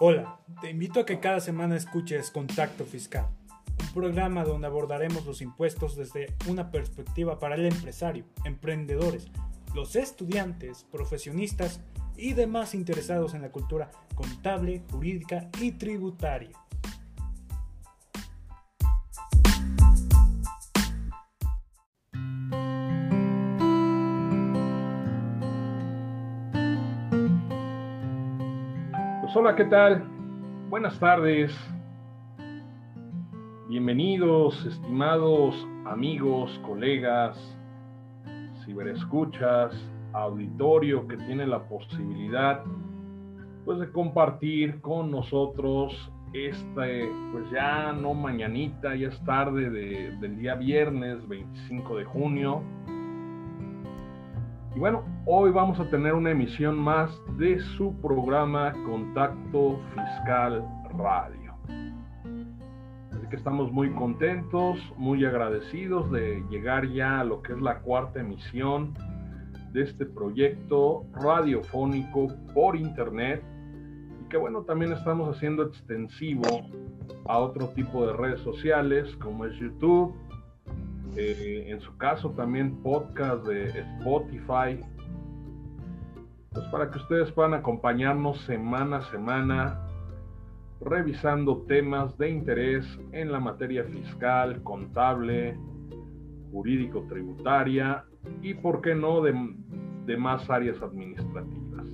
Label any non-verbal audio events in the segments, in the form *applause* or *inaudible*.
Hola, te invito a que cada semana escuches Contacto Fiscal, un programa donde abordaremos los impuestos desde una perspectiva para el empresario, emprendedores, los estudiantes, profesionistas y demás interesados en la cultura contable, jurídica y tributaria. Hola, ¿qué tal? Buenas tardes. Bienvenidos, estimados amigos, colegas, ciberescuchas, auditorio que tiene la posibilidad pues de compartir con nosotros este, pues ya no mañanita, ya es tarde del día viernes 25 de junio. Y bueno, hoy vamos a tener una emisión más de su programa Contacto Fiscal Radio. Así que estamos muy contentos, muy agradecidos de llegar ya a lo que es la cuarta emisión de este proyecto radiofónico por internet y que bueno, también estamos haciendo extensivo a otro tipo de redes sociales como es YouTube, eh, en su caso también podcast de Spotify, pues para que ustedes puedan acompañarnos semana a semana revisando temas de interés en la materia fiscal, contable, jurídico, tributaria y, por qué no, de, de más áreas administrativas.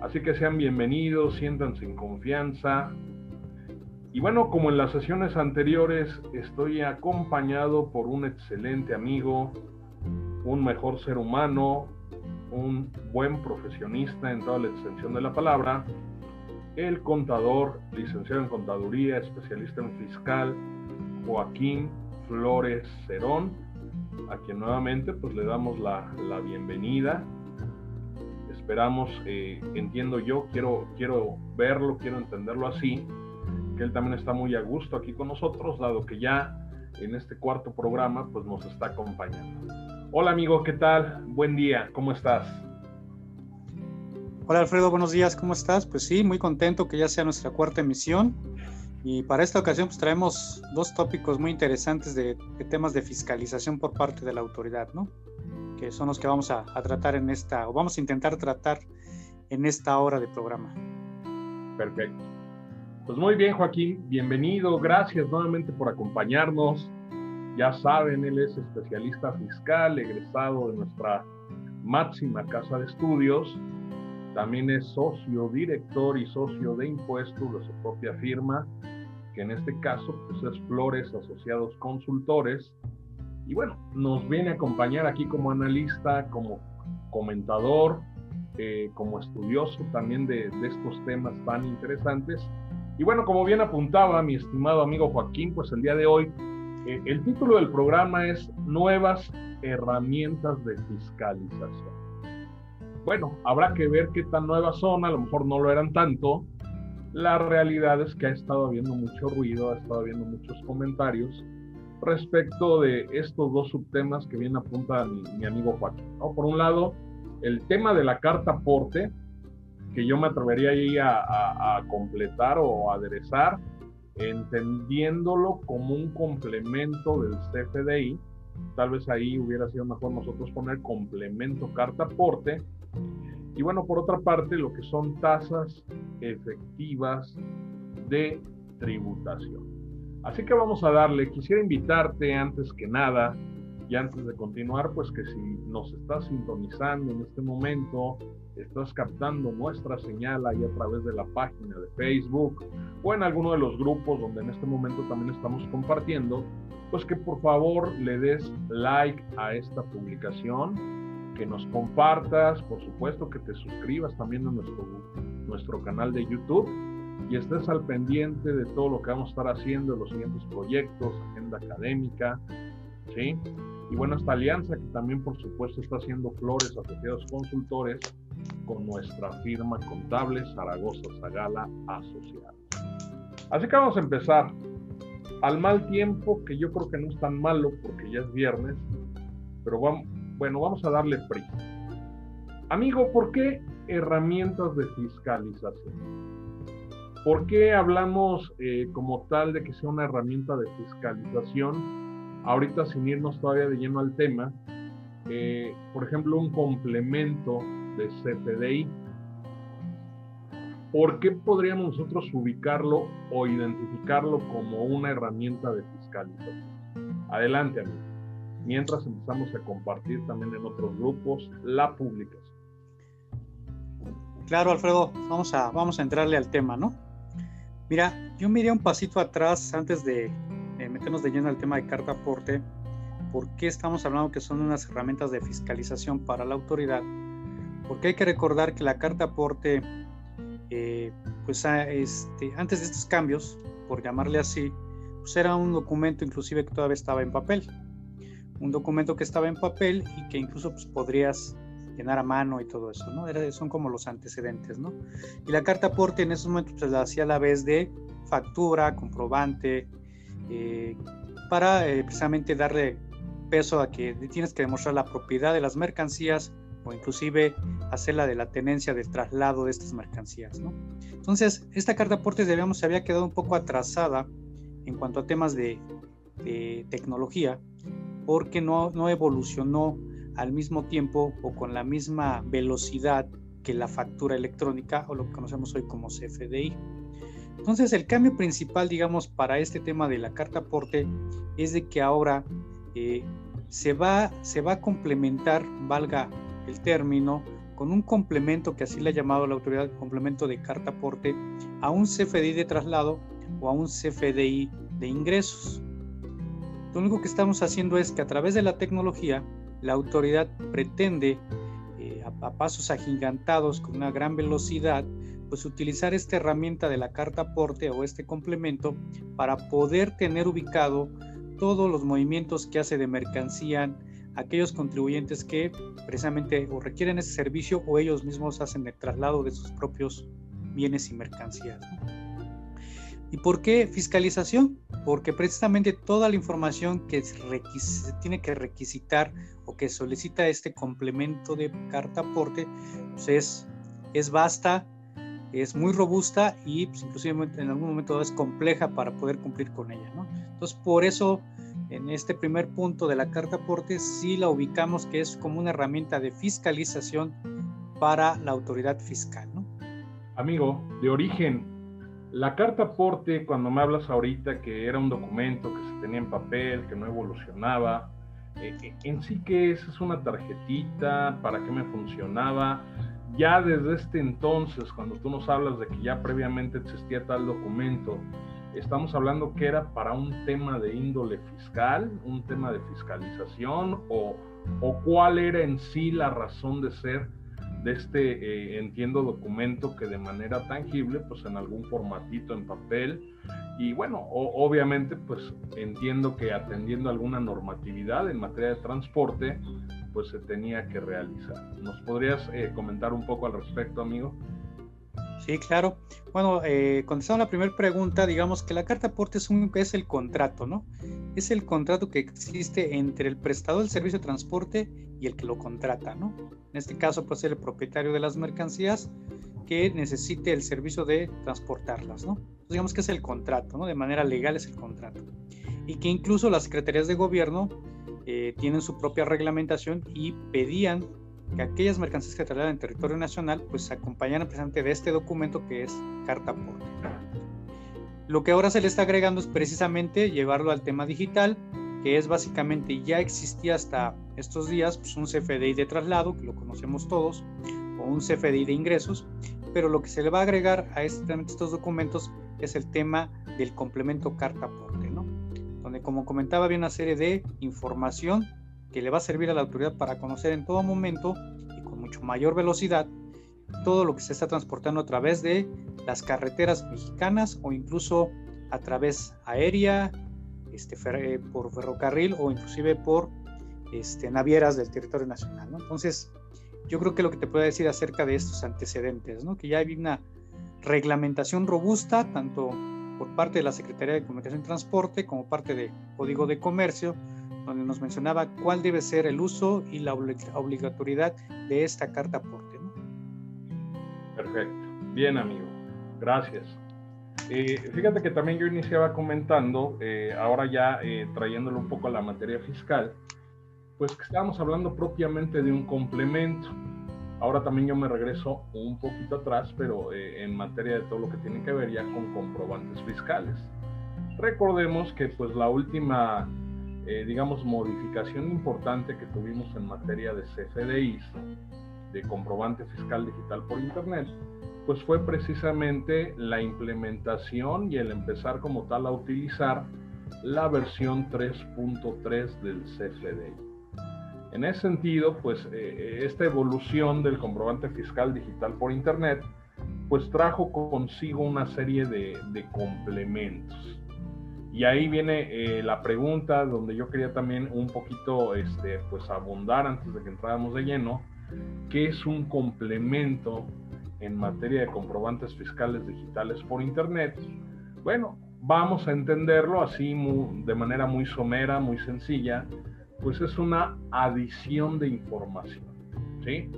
Así que sean bienvenidos, siéntanse en confianza. Y bueno, como en las sesiones anteriores, estoy acompañado por un excelente amigo, un mejor ser humano, un buen profesionista en toda la extensión de la palabra, el contador, licenciado en contaduría, especialista en fiscal, Joaquín Flores Cerón, a quien nuevamente pues le damos la, la bienvenida. Esperamos, eh, entiendo yo, quiero, quiero verlo, quiero entenderlo así, que él también está muy a gusto aquí con nosotros, dado que ya en este cuarto programa pues nos está acompañando. Hola amigo, ¿qué tal? Buen día, ¿cómo estás? Hola Alfredo, buenos días, ¿cómo estás? Pues sí, muy contento que ya sea nuestra cuarta emisión y para esta ocasión pues traemos dos tópicos muy interesantes de, de temas de fiscalización por parte de la autoridad, ¿no? Que son los que vamos a, a, tratar en esta, o vamos a intentar tratar en esta hora de programa. Perfecto. Pues muy bien, Joaquín, bienvenido, gracias nuevamente por acompañarnos. Ya saben, él es especialista fiscal, egresado de nuestra máxima casa de estudios. También es socio, director y socio de impuestos de su propia firma, que en este caso pues, es Flores Asociados Consultores. Y bueno, nos viene a acompañar aquí como analista, como comentador, eh, como estudioso también de, de estos temas tan interesantes. Y bueno, como bien apuntaba mi estimado amigo Joaquín, pues el día de hoy eh, el título del programa es Nuevas herramientas de fiscalización. Bueno, habrá que ver qué tan nuevas son, a lo mejor no lo eran tanto. La realidad es que ha estado habiendo mucho ruido, ha estado habiendo muchos comentarios respecto de estos dos subtemas que bien apunta mi, mi amigo Joaquín. Por un lado, el tema de la carta aporte, que yo me atrevería ahí a, completar o aderezar, entendiéndolo como un complemento del CFDI. Tal vez ahí hubiera sido mejor nosotros poner complemento carta aporte. Y bueno, por otra parte, lo que son tasas efectivas de tributación. Así que vamos a darle, quisiera invitarte antes que nada y antes de continuar, pues que si nos estás sintonizando en este momento, estás captando nuestra señal ahí a través de la página de Facebook o en alguno de los grupos donde en este momento también estamos compartiendo, pues que por favor le des like a esta publicación, que nos compartas, por supuesto que te suscribas también a nuestro, canal de YouTube y estés al pendiente de todo lo que vamos a estar haciendo, los siguientes proyectos, agenda académica, ¿sí? Y bueno, esta alianza que también por supuesto está haciendo Flores Asociados Consultores con nuestra firma contable Zaragoza Zagala Asociados. Así que vamos a empezar. Al mal tiempo, que yo creo que no es tan malo porque ya es viernes, pero vamos, bueno, vamos a darle prisa. Amigo, ¿por qué herramientas de fiscalización? ¿Por qué hablamos eh, como tal de que sea una herramienta de fiscalización? Ahorita sin irnos todavía de lleno al tema, eh, por ejemplo, un complemento de CFDI. ¿Por qué podríamos nosotros ubicarlo o identificarlo como una herramienta de fiscalización? Adelante, amigo. Mientras empezamos a compartir también en otros grupos la publicación. Claro, Alfredo, vamos a, vamos a entrarle al tema, ¿no? Mira, yo miré un pasito atrás antes de meternos de lleno al tema de carta aporte ¿Por qué estamos hablando que son unas herramientas de fiscalización para la autoridad? Porque hay que recordar que la carta aporte, eh, pues este, antes de estos cambios, por llamarle así, pues era un documento inclusive que todavía estaba en papel. Un documento que estaba en papel y que incluso pues, podrías llenar a mano y todo eso, ¿no? son como los antecedentes, ¿no? Y la carta aporte en esos momentos se la hacía a la vez de factura, comprobante, eh, para eh, precisamente darle peso a que tienes que demostrar la propiedad de las mercancías o inclusive hacer la de la tenencia del traslado de estas mercancías. Entonces, esta carta de aportes, se había quedado un poco atrasada en cuanto a temas de, tecnología, porque no, no evolucionó al mismo tiempo o con la misma velocidad que la factura electrónica o lo que conocemos hoy como CFDI. Entonces, el cambio principal, digamos, para este tema de la carta aporte es de que ahora eh, se, va, se va a complementar, valga el término, con un complemento que así le ha llamado la autoridad, complemento de carta aporte, a un CFDI de traslado o a un CFDI de ingresos. Lo único que estamos haciendo es que a través de la tecnología, la autoridad pretende, eh, a, a, pasos agigantados, con una gran velocidad, pues utilizar esta herramienta de la carta aporte o este complemento para poder tener ubicado todos los movimientos que hace de mercancía aquellos contribuyentes que precisamente o requieren ese servicio o ellos mismos hacen el traslado de sus propios bienes y mercancías. ¿Y por qué fiscalización? Porque precisamente toda la información que tiene que requisitar o que solicita este complemento de carta aporte pues es, es vasta, es muy robusta y pues, inclusive en algún momento es compleja para poder cumplir con ella. Entonces, por eso en este primer punto de la carta aporte sí la ubicamos que es como una herramienta de fiscalización para la autoridad fiscal. ¿no? Amigo, de origen, la carta aporte, cuando me hablas ahorita que era un documento que se tenía en papel, que no evolucionaba, eh, eh, en sí que es, es una tarjetita, para qué me funcionaba, ya desde este entonces, cuando tú nos hablas de que ya previamente existía tal documento, estamos hablando que era para un tema de índole fiscal, un tema de fiscalización, o, o cuál era en sí la razón de ser de este, eh, entiendo, documento que de manera tangible, pues en algún formatito en papel, y bueno, obviamente, pues entiendo que atendiendo alguna normatividad en materia de transporte, pues se tenía que realizar. ¿Nos podrías eh, comentar un poco al respecto, amigo? Sí, claro. Bueno, eh, contestando la primera pregunta, digamos que la carta aporte es, es el contrato, ¿no? Es el contrato que existe entre el prestador del servicio de transporte y el que lo contrata, ¿no? En este caso, puede ser el propietario de las mercancías que necesite el servicio de transportarlas, ¿no? digamos que es el contrato, ¿no? De manera legal es el contrato. Y que incluso las secretarías de gobierno eh, tienen su propia reglamentación y pedían que aquellas mercancías que trasladan en territorio nacional pues acompañaran precisamente de este documento que es carta aporte. Lo que ahora se le está agregando es precisamente llevarlo al tema digital, que es básicamente ya existía hasta estos días pues un CFDI de traslado, que lo conocemos todos, o un CFDI de ingresos, pero lo que se le va a agregar a este, estos documentos es el tema del complemento carta aporte, ¿no? donde como comentaba había una serie de información que le va a servir a la autoridad para conocer en todo momento y con mucho mayor velocidad todo lo que se está transportando a través de las carreteras mexicanas o incluso a través aérea, este, eh, por ferrocarril o inclusive por este, navieras del territorio nacional. Entonces, yo creo que lo que te puedo decir acerca de estos antecedentes, ¿no? que ya hay una reglamentación robusta, tanto por parte de la Secretaría de Comunicación y Transporte como parte de Código de Comercio, donde nos mencionaba cuál debe ser el uso y la obligatoriedad de esta carta aporte. Perfecto. Bien, amigo. Gracias. Eh, fíjate que también yo iniciaba comentando, eh, ahora ya eh, trayéndolo un poco a la materia fiscal, pues que estábamos hablando propiamente de un complemento. Ahora también yo me regreso un poquito atrás, pero en materia de todo lo que tiene que ver ya con comprobantes fiscales. Recordemos que pues la última, digamos, modificación importante que tuvimos en materia de CFDIs, de comprobante fiscal digital por Internet, pues fue precisamente la implementación y el empezar como tal a utilizar la versión 3.3 del CFDI. En ese sentido, pues eh, esta evolución del comprobante fiscal digital por Internet, pues trajo consigo una serie de, complementos. Y ahí viene eh, la pregunta donde yo quería también un poquito este, pues abundar antes de que entráramos de lleno, ¿qué es un complemento en materia de comprobantes fiscales digitales por Internet, bueno, vamos a entenderlo así de manera muy somera, muy sencilla, pues es una adición de información, ¿sí?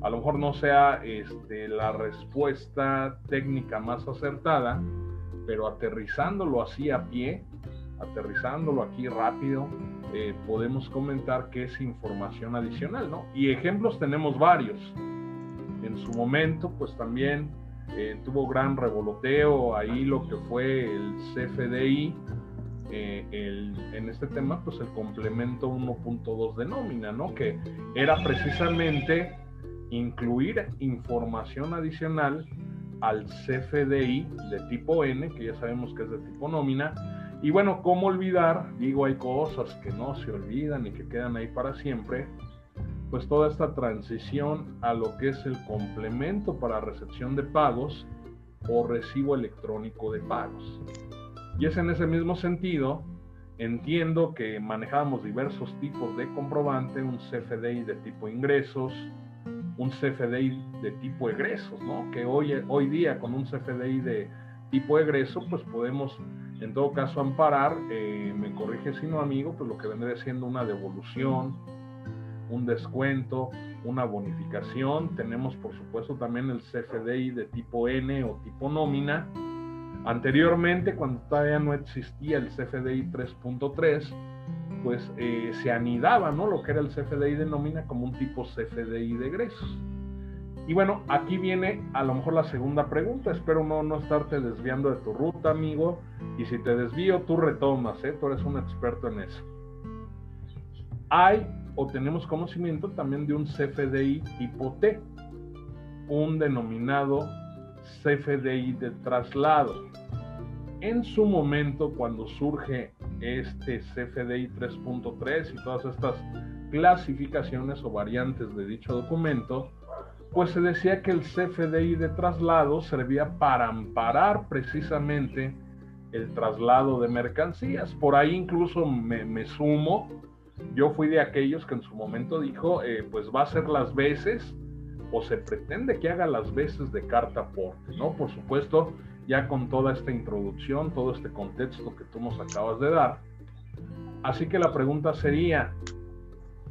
A lo mejor no sea este, la respuesta técnica más acertada, pero aterrizándolo así a pie, aterrizándolo aquí rápido, eh, podemos comentar que es información adicional, ¿no? Y ejemplos tenemos varios en su momento, pues también eh, tuvo gran revoloteo ahí lo que fue el CFDI, eh, en este tema, pues el complemento 1.2 de nómina, ¿no? Que era precisamente incluir información adicional al CFDI de tipo N, que ya sabemos que es de tipo nómina. Y bueno, ¿cómo olvidar? Digo, hay cosas que no se olvidan y que quedan ahí para siempre pues toda esta transición a lo que es el complemento para recepción de pagos o recibo electrónico de pagos. Y es en ese mismo sentido, entiendo que manejamos diversos tipos de comprobante, un CFDI de tipo ingresos, un CFDI de tipo egresos, ¿no? Que hoy, hoy día con un CFDI de tipo egreso, pues podemos en todo caso amparar, eh, me corrige si no amigo, pues lo que vendría siendo una devolución, un descuento, una bonificación. Tenemos por supuesto también el CFDI de tipo N o tipo nómina. Anteriormente, cuando todavía no existía el CFDI 3.3, pues eh, se anidaba ¿no? lo que era el CFDI de nómina como un tipo CFDI de egresos. Y bueno, aquí viene a lo mejor la segunda pregunta. Espero no, no estarte desviando de tu ruta, amigo. Y si te desvío, tú retomas, ¿eh? tú eres un experto en eso. Hay o tenemos conocimiento también de un CFDI tipo T, un denominado CFDI de traslado. En su momento, cuando surge este CFDI 3.3 y todas estas clasificaciones o variantes de dicho documento, pues se decía que el CFDI de traslado servía para amparar precisamente el traslado de mercancías. Por ahí incluso me, me sumo yo fui de aquellos que en su momento dijo, eh, pues va a ser las veces o se pretende que haga las veces de carta aporte, ¿no? Por supuesto, ya con toda esta introducción, todo este contexto que tú nos acabas de dar. Así que la pregunta sería,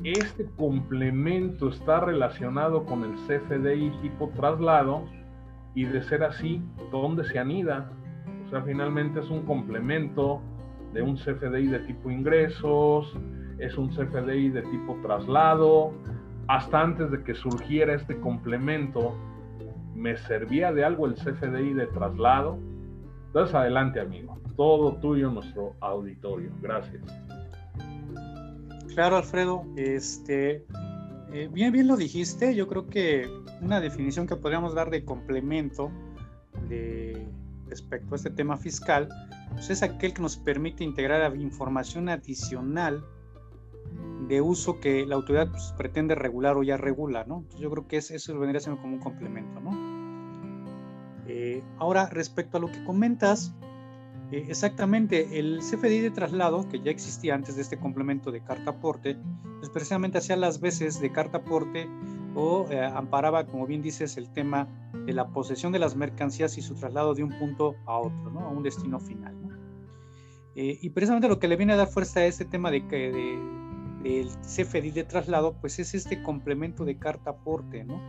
¿este complemento está relacionado con el CFDI tipo traslado? Y de ser así, ¿dónde se anida? O sea, finalmente es un complemento de un CFDI de tipo ingresos, es un CFDI de tipo traslado. Hasta antes de que surgiera este complemento, me servía de algo el CFDI de traslado. Entonces, adelante, amigo. Todo tuyo, nuestro auditorio. Gracias. Claro, Alfredo. Este, eh, bien, bien lo dijiste. Yo creo que una definición que podríamos dar de complemento respecto a este tema fiscal pues es aquel que nos permite integrar información adicional de uso que la autoridad pues, pretende regular o ya regula, ¿no? yo creo que eso vendría siendo como un complemento, ¿no? Eh, ahora, respecto a lo que comentas, eh, exactamente, el CFDI de traslado, que ya existía antes de este complemento de carta aporte, pues precisamente hacía las veces de carta aporte o eh, amparaba, como bien dices, el tema de la posesión de las mercancías y su traslado de un punto a otro, ¿no? A un destino final, ¿no? y precisamente lo que le viene a dar fuerza a este tema de, de, el CFDI de traslado, pues es este complemento de carta aporte, ¿no?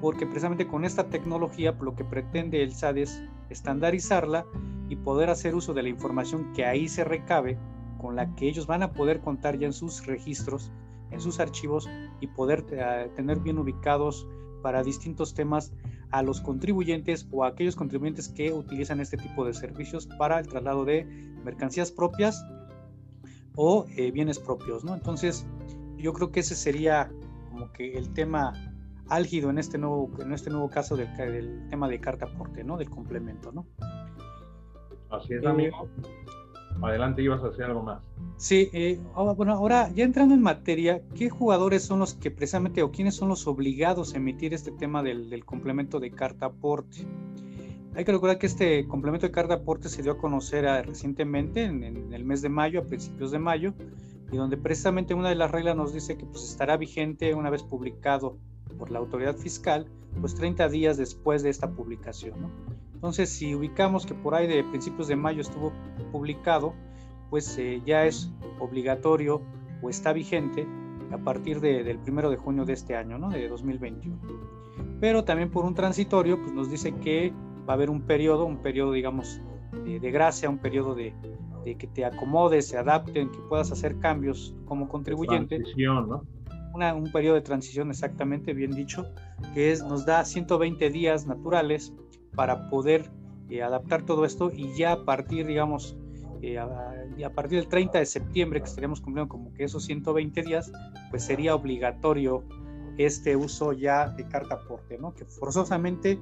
Porque precisamente con esta tecnología pues, lo que pretende el SAD es estandarizarla y poder hacer uso de la información que ahí se recabe, con la que ellos van a poder contar ya en sus registros, en sus archivos y poder eh, tener bien ubicados para distintos temas a los contribuyentes o a aquellos contribuyentes que utilizan este tipo de servicios para el traslado de mercancías propias o eh, bienes propios, ¿no? Entonces, yo creo que ese sería como que el tema álgido en este nuevo, en este nuevo caso del, del tema de carta aporte, ¿no? Del complemento, ¿no? Así es, amigo. Adelante, ibas a hacer algo más. Sí, eh, bueno, ahora ya entrando en materia, ¿qué jugadores son los que precisamente o quiénes son los obligados a emitir este tema del, complemento de carta aporte? Hay que recordar que este complemento de carta aporte se dio a conocer ah, recientemente, en, el mes de mayo, a principios de mayo, y donde precisamente una de las reglas nos dice que pues, estará vigente una vez publicado por la autoridad fiscal, pues 30 días después de esta publicación. ¿no? Entonces, si ubicamos que por ahí de principios de mayo estuvo publicado, pues eh, ya es obligatorio o está vigente a partir del primero de junio de este año, ¿no? De 2021. Pero también por un transitorio, pues nos dice que va a haber un periodo, un periodo, digamos, de, gracia, un periodo de, que te acomodes, se adapten, que puedas hacer cambios como contribuyente. Transición, ¿no? un periodo de transición exactamente bien dicho, que es, nos da 120 días naturales para poder eh, adaptar todo esto y ya a partir, digamos, eh, a, partir del 30 de septiembre, que estaríamos cumpliendo como que esos 120 días, pues sería obligatorio este uso ya de carta aporte, ¿no? Que forzosamente,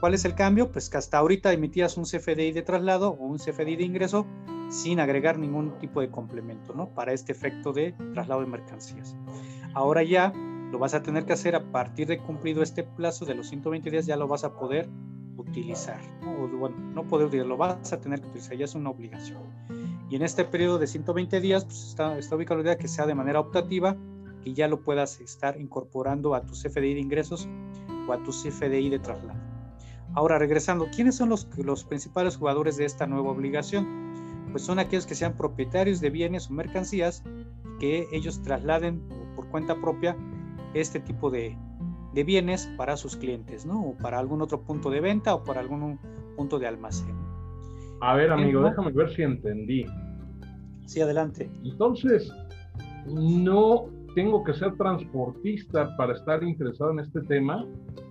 ¿cuál es el cambio? Pues que hasta ahorita emitías un CFDI de traslado o un CFDI de ingreso sin agregar ningún tipo de complemento, ¿no? Para este efecto de traslado de mercancías. Ahora ya lo vas a tener que hacer a partir de cumplido este plazo de los 120 días, ya lo vas a poder utilizar, ¿no? bueno, no poder utilizar, lo vas a tener que utilizar, ya es una obligación. Y en este periodo de 120 días, pues está, está ubicada la idea que sea de manera optativa, que ya lo puedas estar incorporando a tu CFDI de ingresos o a tu CFDI de traslado. Ahora, regresando, ¿quiénes son los, los principales jugadores de esta nueva obligación? Pues son aquellos que sean propietarios de bienes o mercancías que ellos trasladen por cuenta propia este tipo de, de bienes para sus clientes, ¿no? O para algún otro punto de venta o para algún punto de almacén. A ver, amigo, déjame ver si entendí. Sí, adelante. Entonces, no tengo que ser transportista para estar interesado en este tema.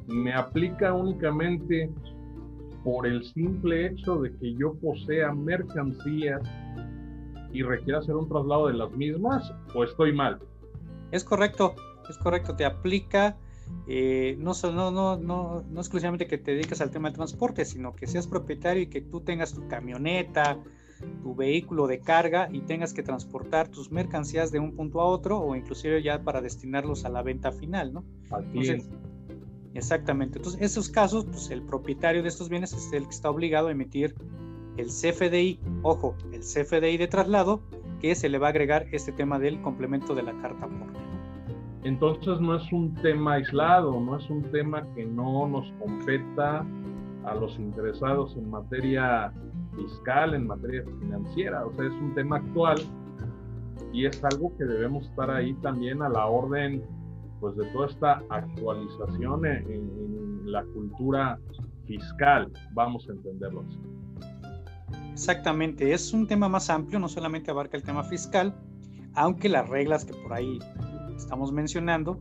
Me aplica únicamente por el simple hecho de que yo posea mercancías y requiera hacer un traslado de las mismas o estoy mal. Es correcto, es correcto, te aplica eh, no, no, no, no, no exclusivamente que te dediques al tema del transporte, sino que seas propietario y que tú tengas tu camioneta, tu vehículo de carga y tengas que transportar tus mercancías de un punto a otro o inclusive ya para destinarlos a la venta final, ¿no? Exactamente. Entonces, en esos casos, pues el propietario de estos bienes es el que está obligado a emitir el CFDI, ojo, el CFDI de traslado, que se le va a agregar este tema del complemento de la carta aporte. Entonces no es un tema aislado, no es un tema que no nos competa a los interesados en materia fiscal, en materia financiera, o sea, es un tema actual y es algo que debemos estar ahí también a la orden pues de toda esta actualización en, la cultura fiscal, vamos a entenderlo así. Exactamente, es un tema más amplio, no solamente abarca el tema fiscal, aunque las reglas que por ahí estamos mencionando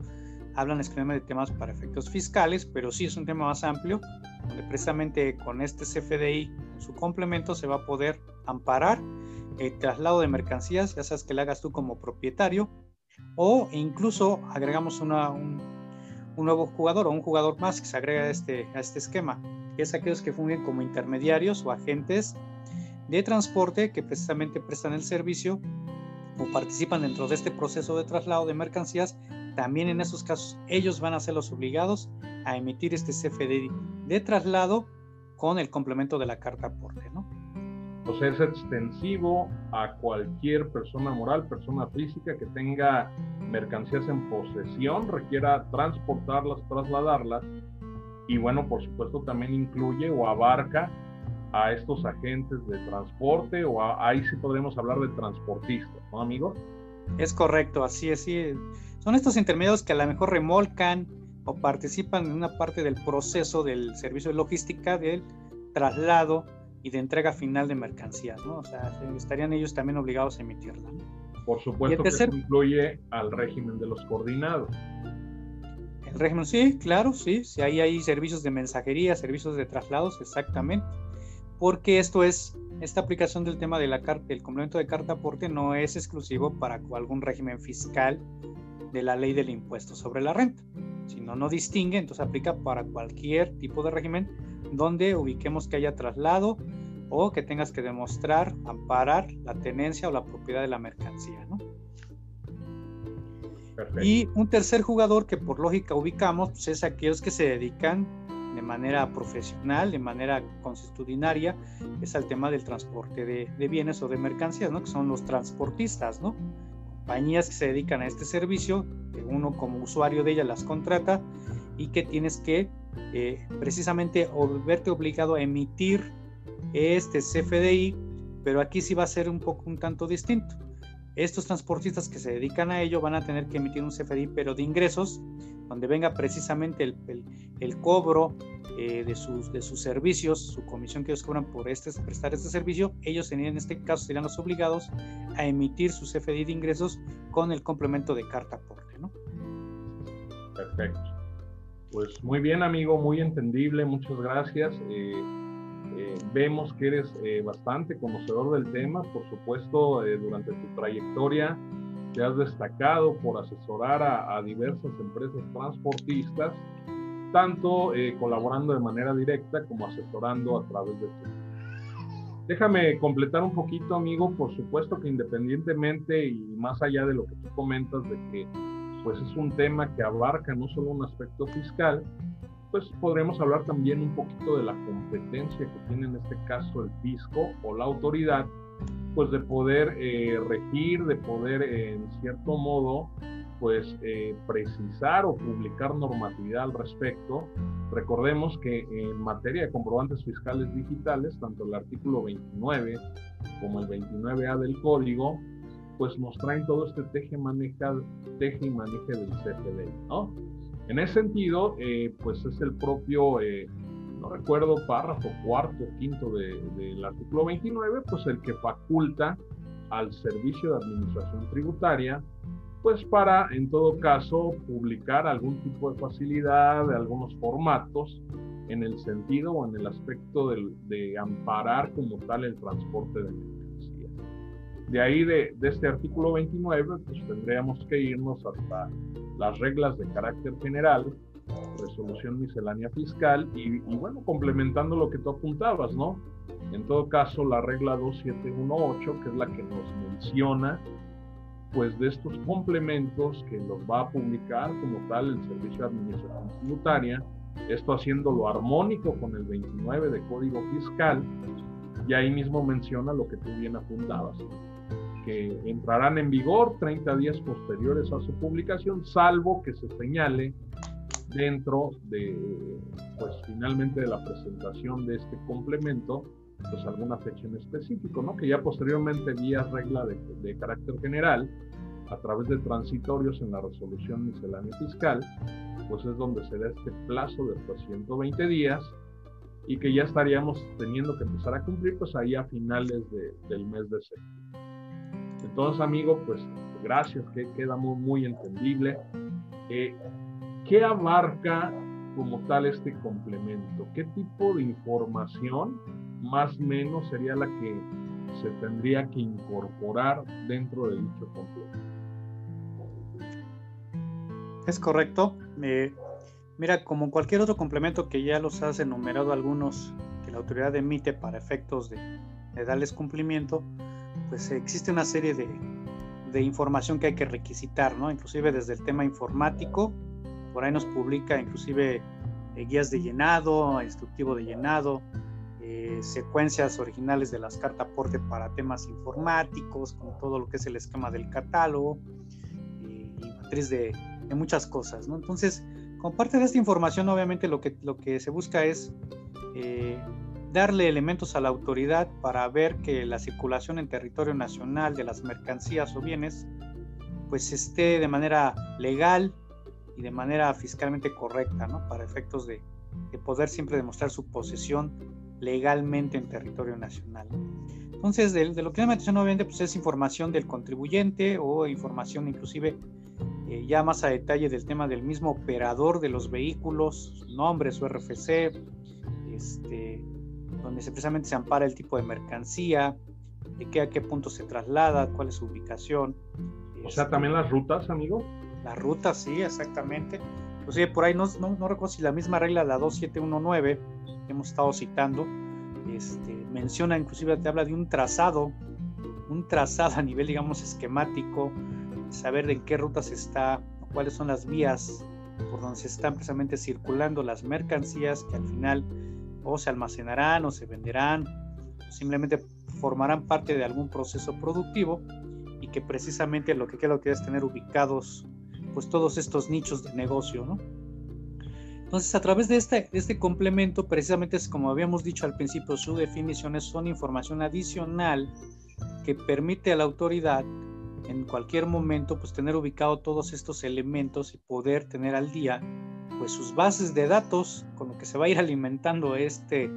hablan exclusivamente de temas para efectos fiscales, pero sí es un tema más amplio, donde precisamente con este CFDI, su complemento, se va a poder amparar el traslado de mercancías, ya sabes que lo hagas tú como propietario, o incluso agregamos una, un, nuevo jugador o un jugador más que se agrega a este, a este esquema, que es aquellos que fungen como intermediarios o agentes de transporte que precisamente prestan el servicio o participan dentro de este proceso de traslado de mercancías, también en esos casos ellos van a ser los obligados a emitir este CFDI de traslado con el complemento de la carta aporte, ¿no? Sea, es extensivo a cualquier persona moral, persona física que tenga mercancías en posesión, requiera transportarlas, trasladarlas. Y bueno, por supuesto también incluye o abarca a estos agentes de transporte o ahí sí podremos hablar de transportistas, ¿no, amigo? Es correcto, así es. Sí. Son estos intermediarios que a lo mejor remolcan o participan en una parte del proceso del servicio de logística del, traslado y de entrega final de mercancías, ¿no? O sea, estarían ellos también obligados a emitirla. Por supuesto que eso incluye al régimen de los coordinados. El régimen, sí, claro, sí, sí, ahí hay servicios de mensajería, servicios de traslados, exactamente, porque esto es, esta aplicación del tema de la carta, el complemento de carta aporte no es exclusivo para algún régimen fiscal de la ley del impuesto sobre la renta, sino no distingue, entonces aplica para cualquier tipo de régimen donde ubiquemos que haya traslado o que tengas que demostrar, amparar la tenencia o la propiedad de la mercancía. ¿no? Y un tercer jugador que por lógica ubicamos pues, es aquellos que se dedican de manera profesional, de manera constitucionaria, es al tema del transporte de, de, bienes o de mercancías, ¿no? que son los transportistas, ¿no? compañías que se dedican a este servicio, que uno como usuario de ella las contrata y que tienes que eh, precisamente verte obligado a emitir este CFDI, pero aquí sí va a ser un poco un tanto distinto. Estos transportistas que se dedican a ello van a tener que emitir un CFDI, pero de ingresos, donde venga precisamente el, cobro eh, de, sus, de sus servicios, su comisión que ellos cobran por este, prestar este servicio, ellos en este caso serían los obligados a emitir su CFDI de ingresos con el complemento de carta aporte. ¿no? Perfecto. Pues muy bien, amigo, muy entendible, muchas gracias. Eh, eh, vemos que eres eh, bastante conocedor del tema, por supuesto, durante tu trayectoria te has destacado por asesorar a, diversas empresas transportistas, tanto colaborando de manera directa como asesorando a través de tu. Déjame completar un poquito, amigo, por supuesto que independientemente y más allá de lo que tú comentas de que pues es un tema que abarca no solo un aspecto fiscal, pues podremos hablar también un poquito de la competencia que tiene en este caso el fisco o la autoridad, pues de poder eh, regir, de poder en cierto modo, pues eh, precisar o publicar normatividad al respecto. Recordemos que en materia de comprobantes fiscales digitales, tanto el artículo 29 como el 29A del código, pues nos traen todo este teje, maneja, y maneje del CFDI, ¿no? En ese sentido, eh, pues es el propio, eh, no recuerdo, párrafo cuarto, quinto del artículo 29, pues el que faculta al Servicio de Administración Tributaria, pues para, en todo caso, publicar algún tipo de facilidad, de algunos formatos, en el sentido o en el aspecto de, de amparar como tal el transporte de de ahí, de, este artículo 29, pues tendríamos que irnos hasta las reglas de carácter general, resolución miscelánea fiscal y, bueno, complementando lo que tú apuntabas, ¿no? En todo caso, la regla 2718, que es la que nos menciona, pues de estos complementos que los va a publicar como tal el Servicio de Administración Tributaria, esto haciéndolo armónico con el 29 de Código Fiscal, y ahí mismo menciona lo que tú bien apuntabas que entrarán en vigor 30 días posteriores a su publicación, salvo que se señale dentro de, pues finalmente de la presentación de este complemento, pues alguna fecha en específico, ¿no? Que ya posteriormente vía regla de, de carácter general, a través de transitorios en la resolución miscelánea fiscal, pues es donde se da este plazo de hasta 120 días y que ya estaríamos teniendo que empezar a cumplir pues ahí a finales de, del mes de septiembre. Entonces, amigo, pues gracias, que queda muy, muy entendible. Eh, ¿Qué abarca como tal este complemento? ¿Qué tipo de información más o menos sería la que se tendría que incorporar dentro de dicho complemento? Es correcto. Eh, mira, como cualquier otro complemento que ya los has enumerado algunos que la autoridad emite para efectos de, de darles cumplimiento, pues existe una serie de, de, información que hay que requisitar, ¿no? Inclusive desde el tema informático, por ahí nos publica inclusive eh, guías de llenado, instructivo de llenado, eh, secuencias originales de las cartas aporte para temas informáticos, con todo lo que es el esquema del catálogo y matriz de, de, muchas cosas, ¿no? Entonces, con parte de esta información, obviamente lo que, lo que se busca es eh, darle elementos a la autoridad para ver que la circulación en territorio nacional de las mercancías o bienes pues esté de manera legal y de manera fiscalmente correcta, ¿no? Para efectos de, poder siempre demostrar su posesión legalmente en territorio nacional. Entonces, de, lo que me mencionó, obviamente, pues es información del contribuyente o información inclusive eh, ya más a detalle del tema del mismo operador de los vehículos, su nombre, su RFC, este, donde precisamente se ampara el tipo de mercancía, de qué a qué punto se traslada, cuál es su ubicación. O sea, también las rutas, amigo. Las rutas, sí, exactamente. Inclusive por ahí no, no, recuerdo si la misma regla, la 2719, que hemos estado citando, este, menciona, inclusive te habla de un trazado, un trazado a nivel, digamos, esquemático, saber en qué rutas está, cuáles son las vías por donde se están precisamente circulando las mercancías que al final o se almacenarán o se venderán, simplemente formarán parte de algún proceso productivo y que precisamente lo que quiero que es tener ubicados pues todos estos nichos de negocio, ¿no? Entonces, a través de este, este complemento, precisamente es como habíamos dicho al principio, sus definiciones son información adicional que permite a la autoridad en cualquier momento pues tener ubicado todos estos elementos y poder tener al día pues sus bases de datos con lo que se va a ir alimentando este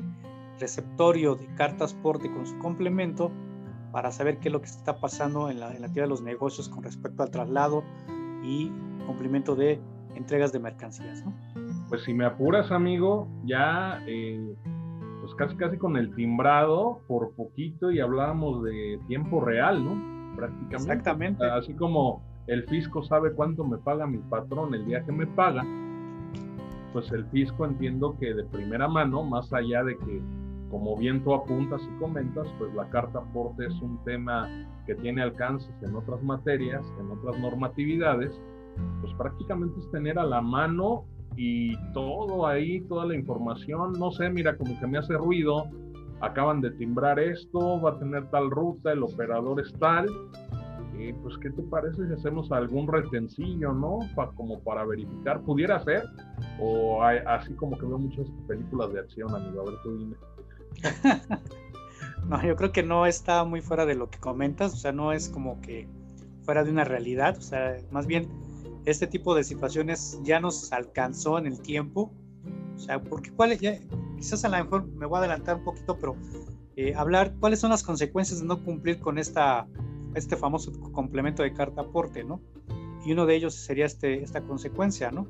receptorio de cartas porte con su complemento para saber qué es lo que está pasando en la, en la actividad de los negocios con respecto al traslado y cumplimiento de entregas de mercancías. ¿no? Pues si me apuras, amigo, ya eh, pues casi casi con el timbrado por poquito y hablábamos de tiempo real, ¿no? prácticamente. Exactamente. Así como el fisco sabe cuánto me paga mi patrón el día que me paga, pues el fisco entiendo que de primera mano, más allá de que, como bien tú apuntas y comentas, pues la carta aporte es un tema que tiene alcances en otras materias, en otras normatividades, pues prácticamente es tener a la mano y todo ahí, toda la información, no sé, mira, como que me hace ruido acaban de timbrar esto, va a tener tal ruta, el operador es tal. Y pues, ¿qué te parece si hacemos algún retencillo, no? como para verificar, pudiera ser, o así como que veo muchas películas de acción, amigo, a ver tú dime. *laughs* no, yo creo que no está muy fuera de lo que comentas, o sea, no es como que fuera de una realidad, o sea, más bien este tipo de situaciones ya nos alcanzó en el tiempo, o sea, porque cuál ya, quizás a lo mejor me voy a adelantar un poquito, pero eh, hablar cuáles son las consecuencias de no cumplir con esta, este famoso complemento de carta aporte, ¿no? Y uno de ellos sería este, esta consecuencia, ¿no?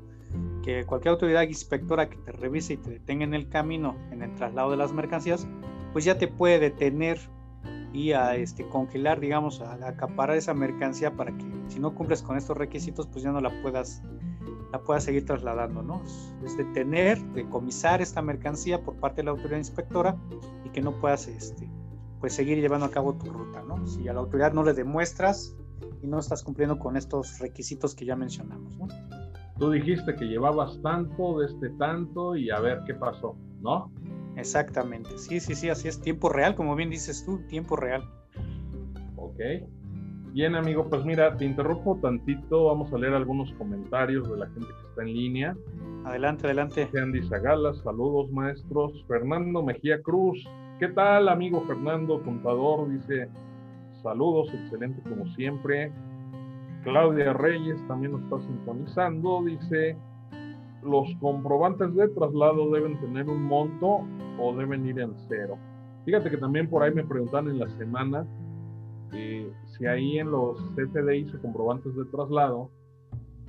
Que cualquier autoridad inspectora que te revise y te detenga en el camino, en el traslado de las mercancías, pues ya te puede detener y a este, congelar, digamos, a acaparar esa mercancía para que si no cumples con estos requisitos, pues ya no la puedas la pueda seguir trasladando, ¿no? Es detener, decomisar esta mercancía por parte de la autoridad inspectora y que no puedas este, pues seguir llevando a cabo tu ruta, ¿no? Si a la autoridad no le demuestras y no estás cumpliendo con estos requisitos que ya mencionamos, ¿no? Tú dijiste que llevabas tanto de este tanto y a ver qué pasó, ¿no? Exactamente, sí, sí, sí, así es, tiempo real, como bien dices tú, tiempo real. Ok. Bien, amigo, pues mira, te interrumpo tantito. Vamos a leer algunos comentarios de la gente que está en línea. Adelante, adelante. Andy Zagala, saludos maestros. Fernando Mejía Cruz, ¿qué tal, amigo Fernando, contador? Dice, saludos, excelente como siempre. Claudia Reyes también nos está sintonizando. Dice, los comprobantes de traslado deben tener un monto o deben ir en cero. Fíjate que también por ahí me preguntan en la semana eh, si ahí en los CFDIs o comprobantes de traslado,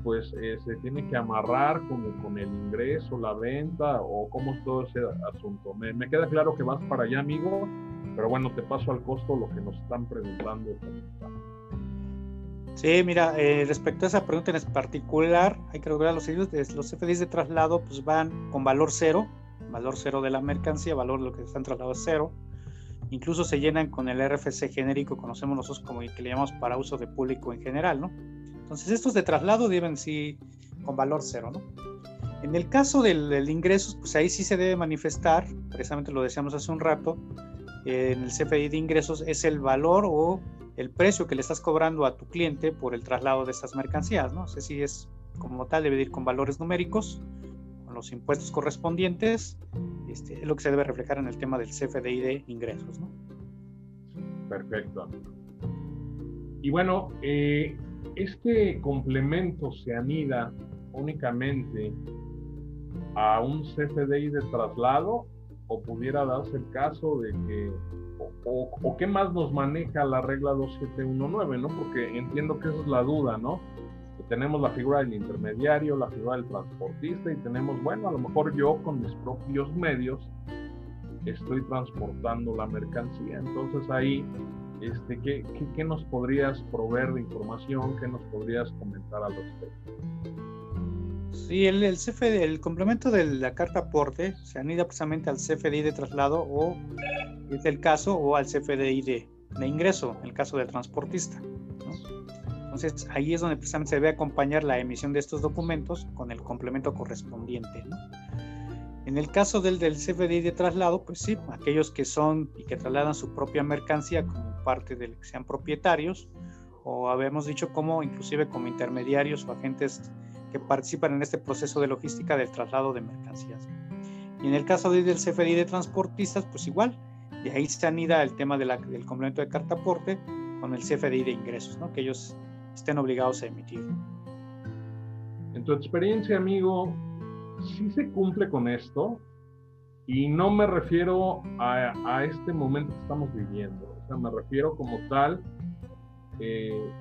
pues eh, se tiene que amarrar con el ingreso, la venta o cómo es todo ese asunto. Me, queda claro que vas para allá, amigo, pero bueno, te paso al costo lo que nos están preguntando. Sí, mira, eh, respecto a esa pregunta en particular, hay que recordar los los CFDIs de traslado pues van con valor cero, valor cero de la mercancía, valor de lo que está en traslado es cero Incluso se llenan con el RFC genérico, conocemos nosotros como que le llamamos para uso de público en general, ¿no? Entonces estos de traslado deben sí con valor cero, ¿no? En el caso del, ingresos, pues ahí sí se debe manifestar, precisamente lo decíamos hace un rato, en el CFI de ingresos es el valor o el precio que le estás cobrando a tu cliente por el traslado de estas mercancías, ¿no? Si es como tal, debe ir con valores numéricos los impuestos correspondientes, este, es lo que se debe reflejar en el tema del CFDI de ingresos. ¿no? Perfecto. Y bueno, eh, este complemento se anida únicamente a un CFDI de traslado o pudiera darse el caso de que, o, qué más nos maneja la regla 2719, ¿no? Porque entiendo que esa es la duda, ¿no? Que tenemos la figura del intermediario, la figura del transportista y tenemos, bueno, a lo mejor yo con mis propios medios estoy transportando la mercancía. Entonces ahí, este, ¿qué, qué, nos podrías proveer de información? ¿Qué nos podrías comentar al respecto? Sí, el, el CFD, el complemento de la carta aporte se anida precisamente al CFDI de traslado o, es el caso, o al CFDI de, de ingreso, el caso del transportista. Entonces ahí es donde precisamente se debe acompañar la emisión de estos documentos con el complemento correspondiente. ¿no? En el caso del, del CFDI de traslado, pues sí, aquellos que son y que trasladan su propia mercancía como parte del que sean propietarios, o habíamos dicho como inclusive como intermediarios o agentes que participan en este proceso de logística del traslado de mercancías. Y en el caso del CFDI de transportistas, pues igual, de ahí se anida el tema del complemento de carta aporte con el CFDI de ingresos, ¿no? que ellos estén obligados a emitir. En tu experiencia, amigo, sí se cumple con esto y no me refiero a, este momento que estamos viviendo, sea, me refiero como tal, eh,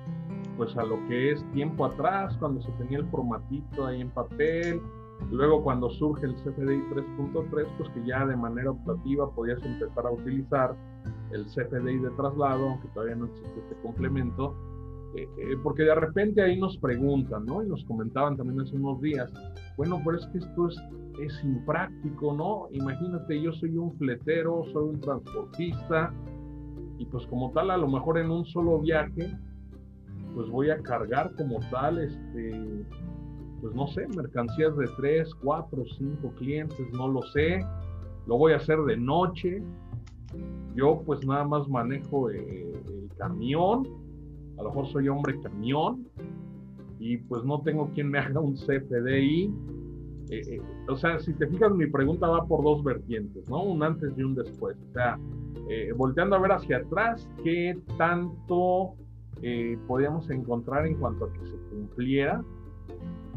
pues a lo que es tiempo atrás, cuando se tenía el formatito ahí en papel, luego cuando surge el CFDI 3.3, pues que ya de manera optativa podías empezar a utilizar el CFDI de traslado, aunque todavía no existe este complemento, eh, eh, porque de repente ahí nos preguntan, ¿no? Y nos comentaban también hace unos días, bueno, pero es que esto es, es impráctico, ¿no? Imagínate, yo soy un fletero, soy un transportista, y pues como tal, a lo mejor en un solo viaje, pues voy a cargar como tal, este, pues no sé, mercancías de tres, cuatro, cinco clientes, no lo sé, lo voy a hacer de noche, yo pues nada más manejo eh, el camión, a lo mejor soy hombre camión y pues no tengo quien me *laughs* haga un CFDI. Eh, eh, o sea, si te fijas, mi pregunta va por dos vertientes, ¿no? Un antes y un después. O sea, eh, volteando a ver hacia atrás, ¿qué tanto podíamos encontrar en cuanto a que se cumpliera?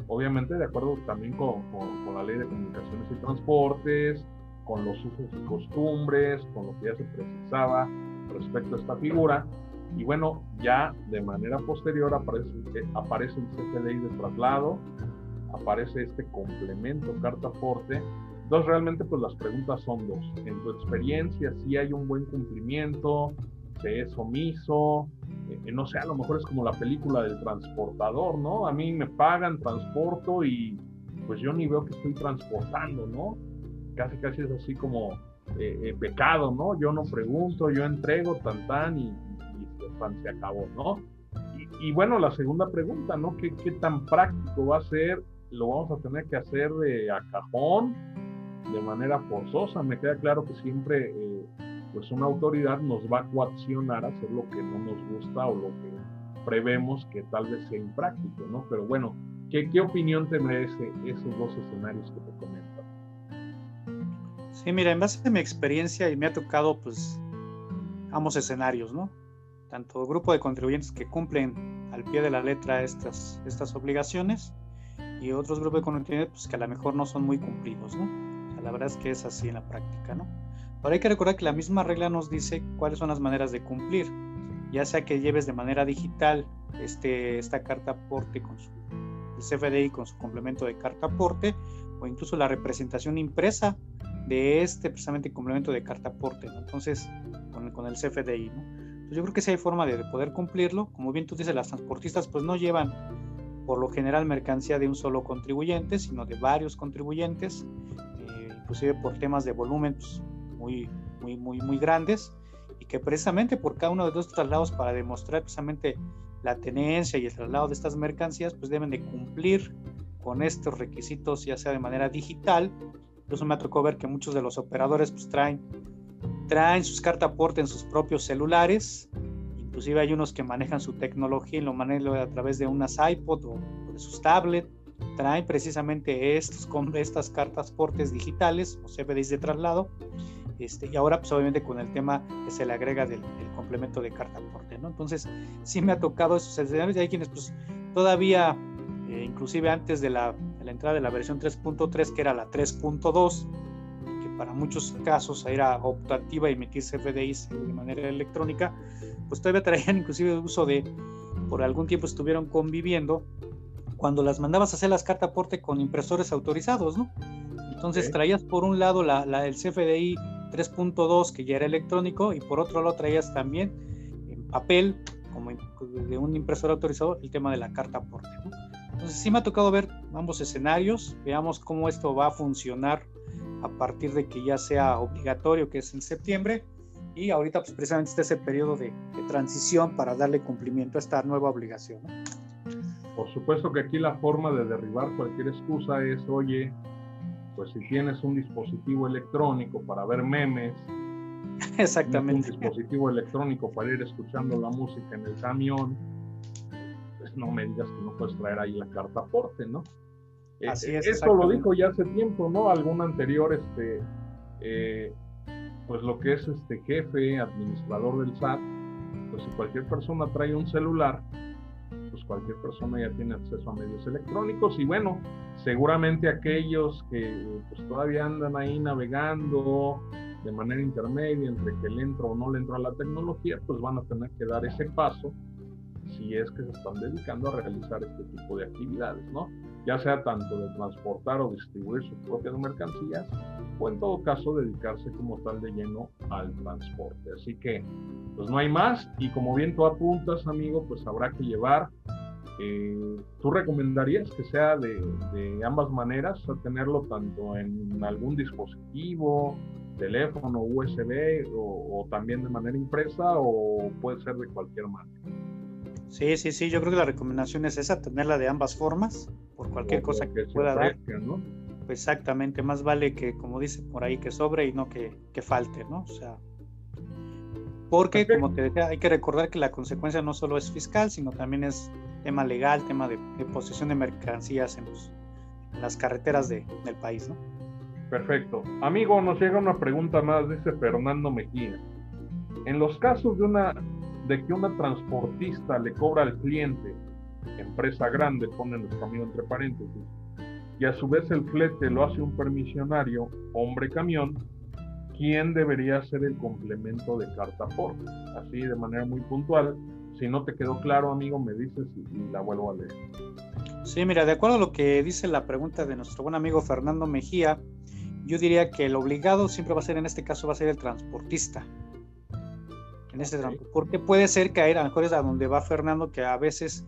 Obviamente, de acuerdo también con, con la ley de comunicaciones y transportes, con los usos y costumbres, con lo que ya se precisaba respecto a esta figura, y bueno, ya de manera posterior aparece, aparece el CFDI de traslado, aparece este complemento carta aporte. Entonces realmente pues las preguntas son dos. En tu experiencia, si hay un buen cumplimiento, se es omiso, eh, no sé, a lo mejor es como la película del transportador, ¿no? A mí me pagan, transporto y pues yo ni veo que estoy transportando, ¿no? Casi, casi es así como eh, eh, pecado, ¿no? Yo no pregunto, yo entrego tan tan y, se acabó, ¿no? Y, bueno, la segunda pregunta, ¿no? ¿Qué, ¿Qué, tan práctico va a ser? ¿Lo vamos a tener que hacer de a cajón, de manera forzosa? Me queda claro que siempre, eh, pues una autoridad nos va a coaccionar a hacer lo que no nos gusta o lo que prevemos que tal vez sea impráctico, ¿no? Pero bueno, ¿qué, qué opinión te merece esos dos escenarios que te comento? Sí, mira, en base a mi experiencia y me ha tocado pues ambos escenarios, ¿no? tanto grupo de contribuyentes que cumplen al pie de la letra estas, estas obligaciones y otros grupos de contribuyentes pues, que a lo mejor no son muy cumplidos, ¿no? La verdad es que es así en la práctica, ¿no? Pero hay que recordar que la misma regla nos dice cuáles son las maneras de cumplir, ya sea que lleves de manera digital este, esta carta aporte con su el CFDI con su complemento de carta aporte o incluso la representación impresa de este precisamente complemento de carta aporte, ¿no? entonces con, con el CFDI, ¿no? Pues yo creo que sí hay forma de, poder cumplirlo. Como bien tú dices, las transportistas pues no llevan por lo general mercancía de un solo contribuyente, sino de varios contribuyentes, inclusive por temas de volumen pues, muy, muy, muy, muy grandes, y que precisamente por cada uno de estos traslados, para demostrar precisamente la tenencia y el traslado de estas mercancías, pues deben de cumplir con estos requisitos, ya sea de manera digital. Incluso me tocó ver que muchos de los operadores pues traen traen sus cartas aporte en sus propios celulares, inclusive hay unos que manejan su tecnología y lo manejan a través de unas iPod o, de sus tablets, traen precisamente estos, con estas cartas portes digitales o CFDs de traslado, este, y ahora pues obviamente con el tema que se le agrega del, complemento de carta aporte, ¿no? Entonces sí me ha tocado esos escenarios y hay quienes pues todavía, eh, inclusive antes de la, de la entrada de la versión 3.3 que era la 3.2, para muchos casos era optativa emitir CFDIs de manera electrónica, pues todavía traían inclusive el uso de, por algún tiempo estuvieron conviviendo, cuando las mandabas a hacer las cartas aporte con impresores autorizados, ¿no? Entonces traías por un lado la, la, el CFDI 3.2 que ya era electrónico y por otro lado traías también en papel, como de un impresor autorizado, el tema de la carta aporte. ¿no? Entonces sí me ha tocado ver ambos escenarios, veamos cómo esto va a funcionar a partir de que ya sea obligatorio, que es en septiembre, y ahorita pues precisamente está ese periodo de, de transición para darle cumplimiento a esta nueva obligación. ¿no? Por supuesto que aquí la forma de derribar cualquier excusa es, oye, pues si tienes un dispositivo electrónico para ver memes, *laughs* Exactamente. un dispositivo electrónico para ir escuchando la música en el camión, pues no me digas que no puedes traer ahí la carta aporte, ¿no? Así es. Eso lo dijo ya hace tiempo, ¿no? Algún anterior, este, eh, pues lo que es este jefe, administrador del SAT, pues si cualquier persona trae un celular, cualquier persona ya tiene acceso a medios electrónicos y bueno, seguramente aquellos que pues todavía andan ahí navegando de manera intermedia entre que le entra o no le entra a la tecnología, pues van a tener que dar ese paso si es que se están dedicando a realizar este tipo de actividades, ¿no? Ya sea tanto de transportar o distribuir sus propias mercancías, o en todo caso dedicarse como tal de lleno al transporte. Así que, pues no hay más, y como bien tú apuntas, amigo, pues habrá que llevar. Eh, ¿Tú recomendarías que sea de, de ambas maneras, a tenerlo tanto en algún dispositivo, teléfono, USB, o, o también de manera impresa, o puede ser de cualquier manera? Sí, sí, sí, yo creo que la recomendación es esa, tenerla de ambas formas, por cualquier O cosa que, pueda dar. ofrezca, ¿no? Exactamente, más vale que, como dice por ahí, que sobre y no que, que falte, ¿no? O sea, porque, Perfecto. como te decía, hay que recordar que la consecuencia no solo es fiscal, sino también es tema legal, tema de, posesión de mercancías en, los- las carreteras de- del país, ¿no? Perfecto. Amigo, nos llega una pregunta más, dice Fernando Mejía. En los casos de una que una transportista le cobra al cliente, empresa grande, pone nuestro amigo entre paréntesis, y a su vez el flete lo hace un permisionario, hombre camión, ¿quién debería ser el complemento de carta por? Así de manera muy puntual. Si no te quedó claro, amigo, me dices y, la vuelvo a leer. Sí, mira, de acuerdo a lo que dice la pregunta de nuestro buen amigo Fernando Mejía, yo diría que el obligado siempre va a ser, en este caso, va a ser el transportista. En este Ok. tran- porque puede ser caer, a lo mejor es a donde va Fernando, que a veces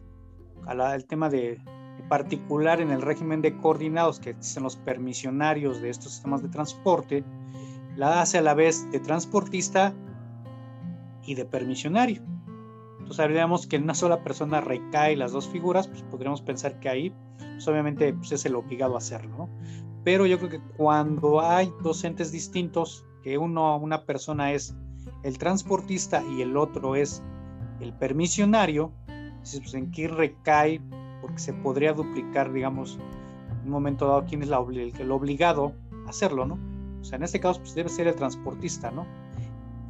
a la- el tema de, de particular en el régimen de coordinados que existen los permisionarios de estos sistemas de transporte, la hace a la vez de transportista y de permisionario. Entonces habríamos que en una sola persona recae las dos figuras, pues podríamos pensar que ahí, pues obviamente pues es el obligado a hacerlo, ¿no? Pero yo creo que cuando hay dos entes distintos, que uno, una persona es el transportista y el otro es el permisionario, pues en qué recae, porque se podría duplicar, digamos, en un momento dado quién es la el, el obligado a hacerlo, ¿no? O sea, en este caso pues debe ser el transportista, ¿no?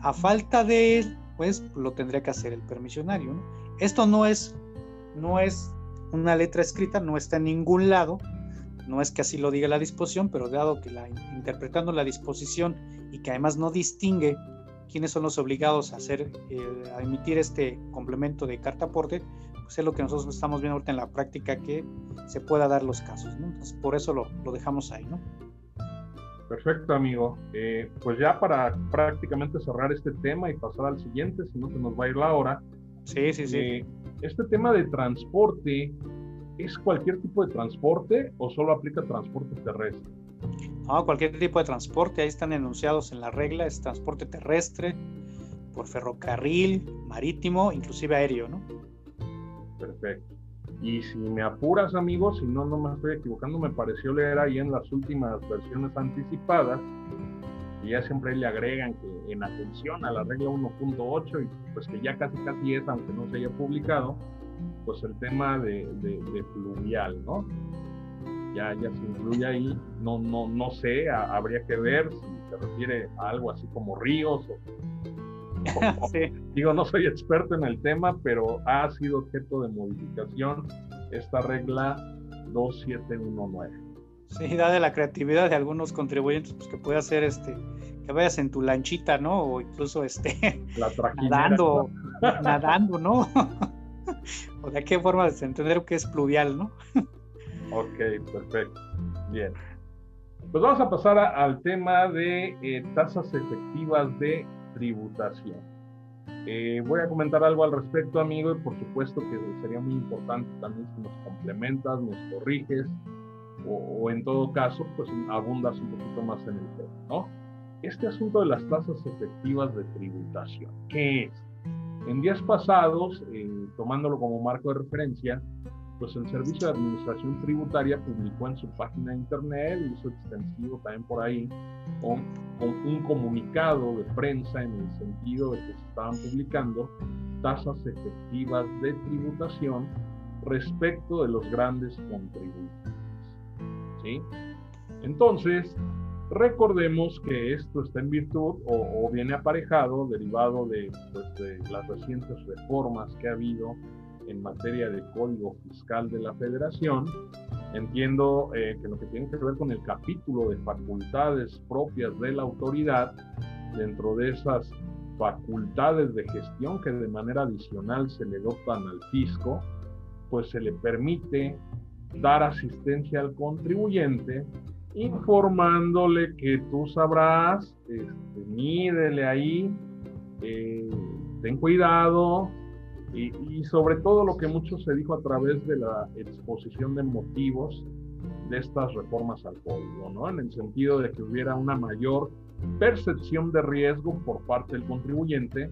A falta de él, pues lo tendría que hacer el permisionario. Esto no es, no es una letra escrita, no está en ningún lado, no es que así lo diga la disposición, pero dado que la, interpretando la disposición y que además no distingue quiénes son los obligados a hacer, eh, a emitir este complemento de carta aporte, pues es lo que nosotros estamos viendo ahorita en la práctica que se pueda dar los casos, por eso lo, lo dejamos ahí, ¿no? Perfecto, amigo. Eh, pues ya para prácticamente cerrar este tema y pasar al siguiente, si no se nos va a ir la hora. Sí, sí, sí. Eh, este tema de transporte, ¿es cualquier tipo de transporte o solo aplica transporte terrestre? No, cualquier tipo de transporte, ahí están enunciados en la regla, es transporte terrestre, por ferrocarril, marítimo, inclusive aéreo, ¿no? Perfecto. Y si me apuras, amigos, si no, no me estoy equivocando, me pareció leer ahí en las últimas versiones anticipadas, y ya siempre le agregan que en atención a la regla 1.8, y pues que ya casi casi es, aunque no se haya publicado, pues el tema de, de, de fluvial, ¿no? Ya, ya se incluye ahí, no, no, no sé, habría que ver si se refiere a algo así como ríos o- *laughs* sí, Digo, no soy experto en el tema, pero ha sido objeto de modificación esta regla 2719. Sí, da de la creatividad de algunos contribuyentes, pues que puede hacer este, que vayas en tu lanchita, ¿no? O incluso este, *laughs* nadando, nadando, ¿no? *laughs* o de qué forma de entender que es pluvial, ¿no? ok, perfecto. Bien. Pues vamos a pasar al tema de eh, tasas efectivas de tributación. Eh, voy a comentar algo al respecto, amigo, y por supuesto que sería muy importante también si nos complementas, nos corriges, o, en todo caso, pues abundas un poquito más en el tema, ¿no? Este asunto de las tasas efectivas de tributación, ¿qué es? En días pasados, eh, tomándolo como marco de referencia, pues el Servicio de Administración Tributaria publicó en su página de internet, hizo extensivo también por ahí, un comunicado de prensa en el sentido de que se estaban publicando tasas efectivas de tributación respecto de los grandes contribuyentes. Entonces, recordemos que esto está en virtud o, viene aparejado, derivado de, pues, de, las recientes reformas que ha habido en materia de código fiscal de la federación. Entiendo eh, que lo que tiene que ver con el capítulo de facultades propias de la autoridad, dentro de esas facultades de gestión que de manera adicional se le dotan al fisco, pues se le permite dar asistencia al contribuyente, informándole que tú sabrás, este, mídele ahí, eh, ten cuidado, y, sobre todo lo que mucho se dijo a través de la exposición de motivos de estas reformas al código, ¿no? En el sentido de que hubiera una mayor percepción de riesgo por parte del contribuyente.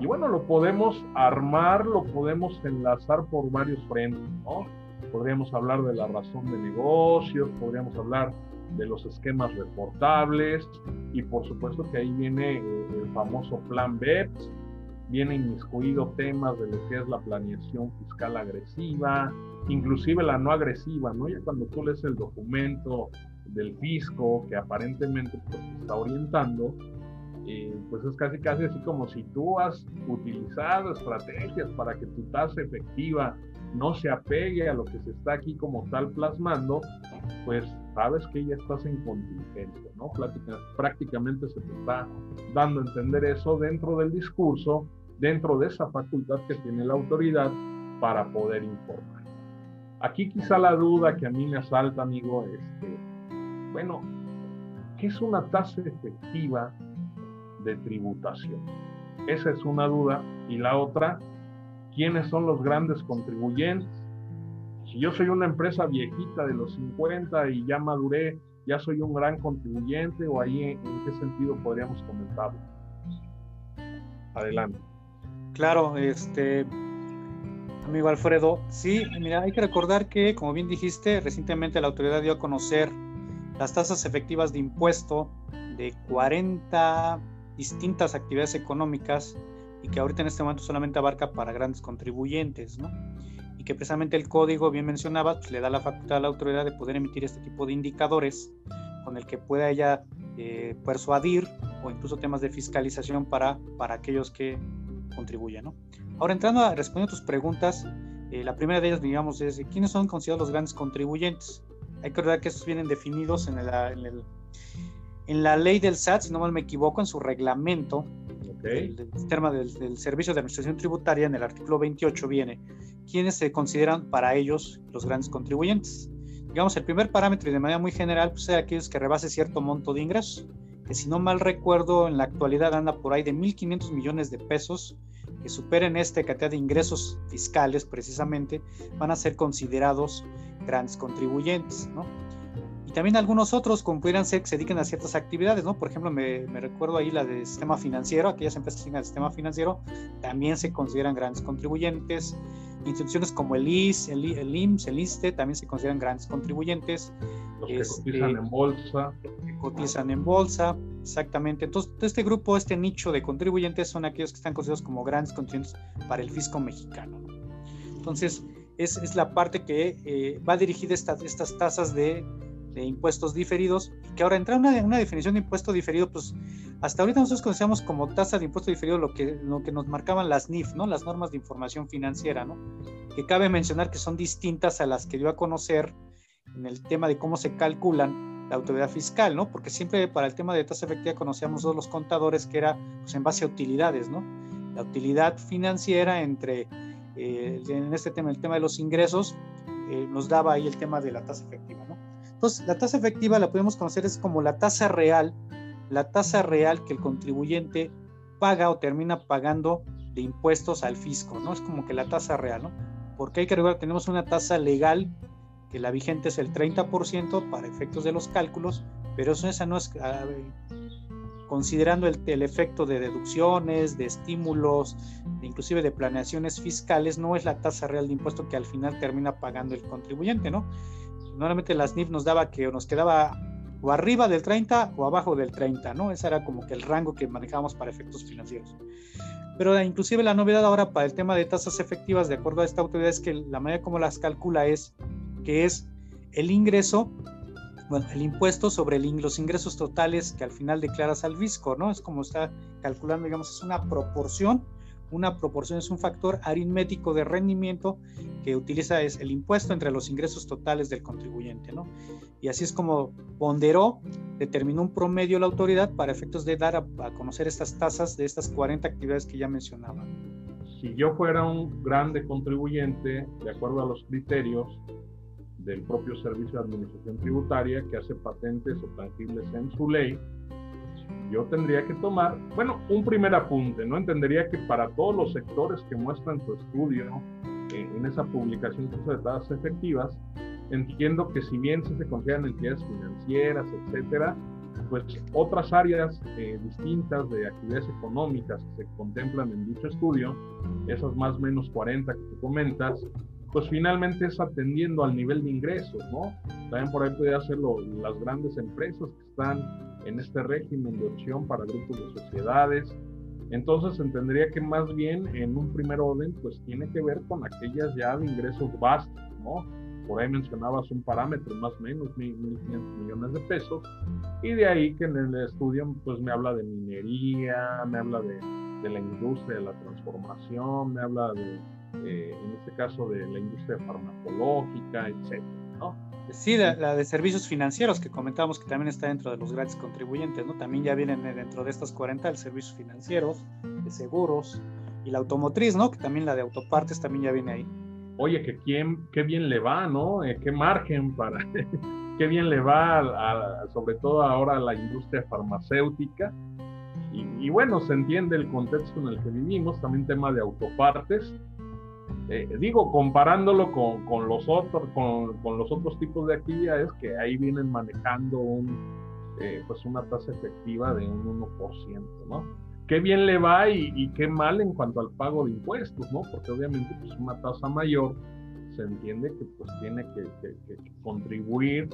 Y bueno, lo podemos armar, lo podemos enlazar por varios frentes, ¿no? podríamos hablar de la razón de negocios, podríamos hablar de los esquemas reportables y por supuesto que ahí viene el famoso plan BEPS, viene inmiscuido temas de lo que es la planeación fiscal agresiva, inclusive la no agresiva, ¿no? Ya cuando tú lees el documento del fisco que aparentemente pues, está orientando, eh, pues es casi casi así como si tú has utilizado estrategias para que tu tasa efectiva no se apegue a lo que se está aquí como tal plasmando, pues sabes que ya estás en contingencia, ¿no? prácticamente se te está dando a entender eso dentro del discurso, dentro de esa facultad que tiene la autoridad para poder informar. Aquí quizá la duda que a mí me asalta, amigo, este, bueno, ¿qué es una tasa efectiva de tributación? Esa es una duda. Y la otra, quiénes son los grandes contribuyentes. Si yo soy una empresa viejita de los 50 y ya maduré, ya soy un gran contribuyente o ahí en, qué sentido podríamos comentarlo. Adelante. Claro, este amigo Alfredo, sí, mira, hay que recordar que, como bien dijiste, recientemente la autoridad dio a conocer las tasas efectivas de impuesto de 40 distintas actividades económicas y que ahorita en este momento solamente abarca para grandes contribuyentes, ¿no? Y que precisamente el código, bien mencionaba, pues, le da la facultad a la autoridad de poder emitir este tipo de indicadores con el que pueda ella eh, persuadir o incluso temas de fiscalización para, para aquellos que contribuyen, ¿no? Ahora entrando a responder a tus preguntas, eh, la primera de ellas, digamos, es quiénes son considerados los grandes contribuyentes. Hay que recordar que estos vienen definidos en, en, el, en la ley del SAT, si no mal me equivoco, en su reglamento, el tema del, Servicio de Administración Tributaria, en el artículo 28 viene, ¿quiénes se consideran para ellos los grandes contribuyentes? Digamos, el primer parámetro y de manera muy general, pues es aquellos que rebase cierto monto de ingresos, que si no mal recuerdo, en la actualidad anda por ahí de 1.500 millones de pesos, que superen esta cantidad de ingresos fiscales precisamente, van a ser considerados grandes contribuyentes, ¿no? también algunos otros, como pudieran ser, que se dediquen a ciertas actividades, ¿no? Por ejemplo, me, recuerdo ahí la del sistema financiero, aquellas empresas que tienen sistema financiero, también se consideran grandes contribuyentes. Instituciones como el IS, el, el IMSS, el ISTE, también se consideran grandes contribuyentes. Los que este, cotizan en bolsa. Que cotizan en bolsa, exactamente. Entonces, este grupo, este nicho de contribuyentes son aquellos que están considerados como grandes contribuyentes para el fisco mexicano. Entonces, es, es la parte que eh, va dirigida estas tasas de de impuestos diferidos, que ahora entra una, una definición de impuesto diferido, pues hasta ahorita nosotros conocemos como tasa de impuesto diferido lo que, lo que nos marcaban las NIF, ¿no? Las normas de información financiera, ¿no? Que cabe mencionar que son distintas a las que dio a conocer en el tema de cómo se calculan la autoridad fiscal, ¿no? Porque siempre para el tema de tasa efectiva conocíamos todos los contadores que era pues, en base a utilidades, ¿no? La utilidad financiera entre, eh, en este tema, el tema de los ingresos, eh, nos daba ahí el tema de la tasa efectiva, ¿no? Entonces, la tasa efectiva la podemos conocer es como la tasa real, la tasa real que el contribuyente paga o termina pagando de impuestos al fisco, ¿no? Es como que la tasa real, ¿no? Porque hay que recordar, tenemos una tasa legal que la vigente es el 30% para efectos de los cálculos, pero eso esa no es, considerando el, el, efecto de deducciones, de estímulos, inclusive de planeaciones fiscales, no es la tasa real de impuesto que al final termina pagando el contribuyente, ¿no? Normalmente las NIF nos daba que nos quedaba o arriba del 30 o abajo del 30, ¿no? Ese era como que el rango que manejábamos para efectos financieros. Pero inclusive la novedad ahora para el tema de tasas efectivas, de acuerdo a esta autoridad, es que la manera como las calcula es que es el ingreso, bueno, el impuesto sobre los ingresos totales que al final declaras al fisco, ¿no? Es como está calculando, digamos, es una proporción una proporción es un factor aritmético de rendimiento que utiliza es el impuesto entre los ingresos totales del contribuyente, ¿no? Y así es como ponderó, determinó un promedio la autoridad para efectos de dar a, conocer estas tasas de estas 40 actividades que ya mencionaba. Si yo fuera un grande contribuyente, de acuerdo a los criterios del propio Servicio de Administración Tributaria, que hace patentes o tangibles en su ley, yo tendría que tomar, bueno, un primer apunte, ¿no? Entendería que para todos los sectores que muestran su estudio eh, en esa publicación de tasas efectivas, entiendo que si bien se consideran entidades financieras, etcétera, pues otras áreas eh, distintas de actividades económicas que se contemplan en dicho estudio, esas más o menos 40 que tú comentas, pues finalmente es atendiendo al nivel de ingresos, ¿no? También por ahí puede hacerlo las grandes empresas que están en este régimen de opción para grupos de sociedades. Entonces entendería que más bien en un primer orden pues tiene que ver con aquellas ya de ingresos básicos, ¿no? Por ahí mencionabas un parámetro más o menos, 1.500 millones de pesos, y de ahí que en el estudio pues me habla de minería, me habla de, de la industria de la transformación, me habla de, eh, en este caso, de la industria farmacológica, etcétera, ¿no? Sí, la, de servicios financieros que comentábamos que también está dentro de los grandes contribuyentes, ¿no? También ya vienen dentro de estas 40 el servicios financieros, de seguros y la automotriz, ¿no? Que también la de autopartes también ya viene ahí. Oye, que quién, qué bien le va, ¿no? Eh, qué margen para, *laughs* qué bien le va, sobre todo ahora a la industria farmacéutica. Y, y bueno, se entiende el contexto en el que vivimos, también tema de autopartes eh, digo, comparándolo con, con los otros, con, con, los otros tipos de actividades que ahí vienen manejando un, eh, pues una tasa efectiva de un 1%, ¿no? Qué bien le va y, qué mal en cuanto al pago de impuestos, ¿no? Porque obviamente pues una tasa mayor se entiende que pues tiene que, contribuir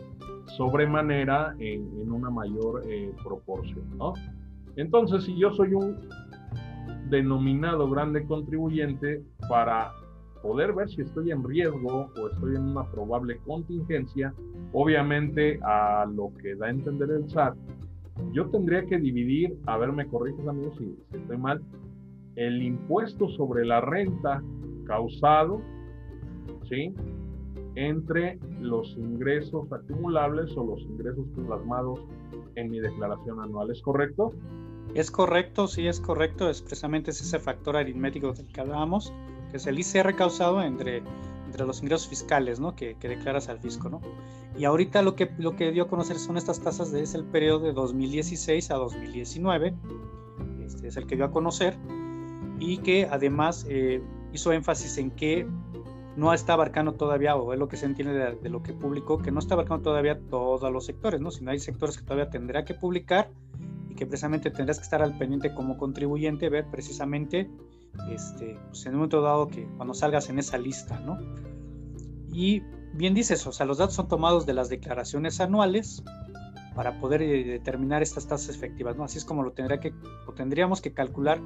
sobremanera en, en una mayor eh, proporción, ¿no? Entonces, si yo soy un denominado grande contribuyente para poder ver si estoy en riesgo o estoy en una probable contingencia, obviamente a lo que da a entender el SAT, yo tendría que dividir, a ver, me corriges amigos si, estoy mal, el impuesto sobre la renta causado, ¿sí? Entre los ingresos acumulables o los ingresos plasmados en mi declaración anual, ¿es correcto? Es correcto, sí, es correcto, es ese factor aritmético del que hablábamos que es el ICR causado entre, entre los ingresos fiscales ¿no? que, que, declaras al fisco. ¿no? Y ahorita lo que, lo que dio a conocer son estas tasas de es el periodo de 2016 a 2019, este es el que dio a conocer, y que además eh, hizo énfasis en que no está abarcando todavía, o es lo que se entiende de, de, lo que publicó, que no está abarcando todavía todos los sectores, ¿no? sino hay sectores que todavía tendrá que publicar que precisamente tendrás que estar al pendiente como contribuyente, ver precisamente este, pues en un momento dado que cuando salgas en esa lista, ¿no? Y bien dices, o sea, los datos son tomados de las declaraciones anuales para poder eh, determinar estas tasas efectivas, ¿no? Así es como lo, tendría que, o tendríamos que calcular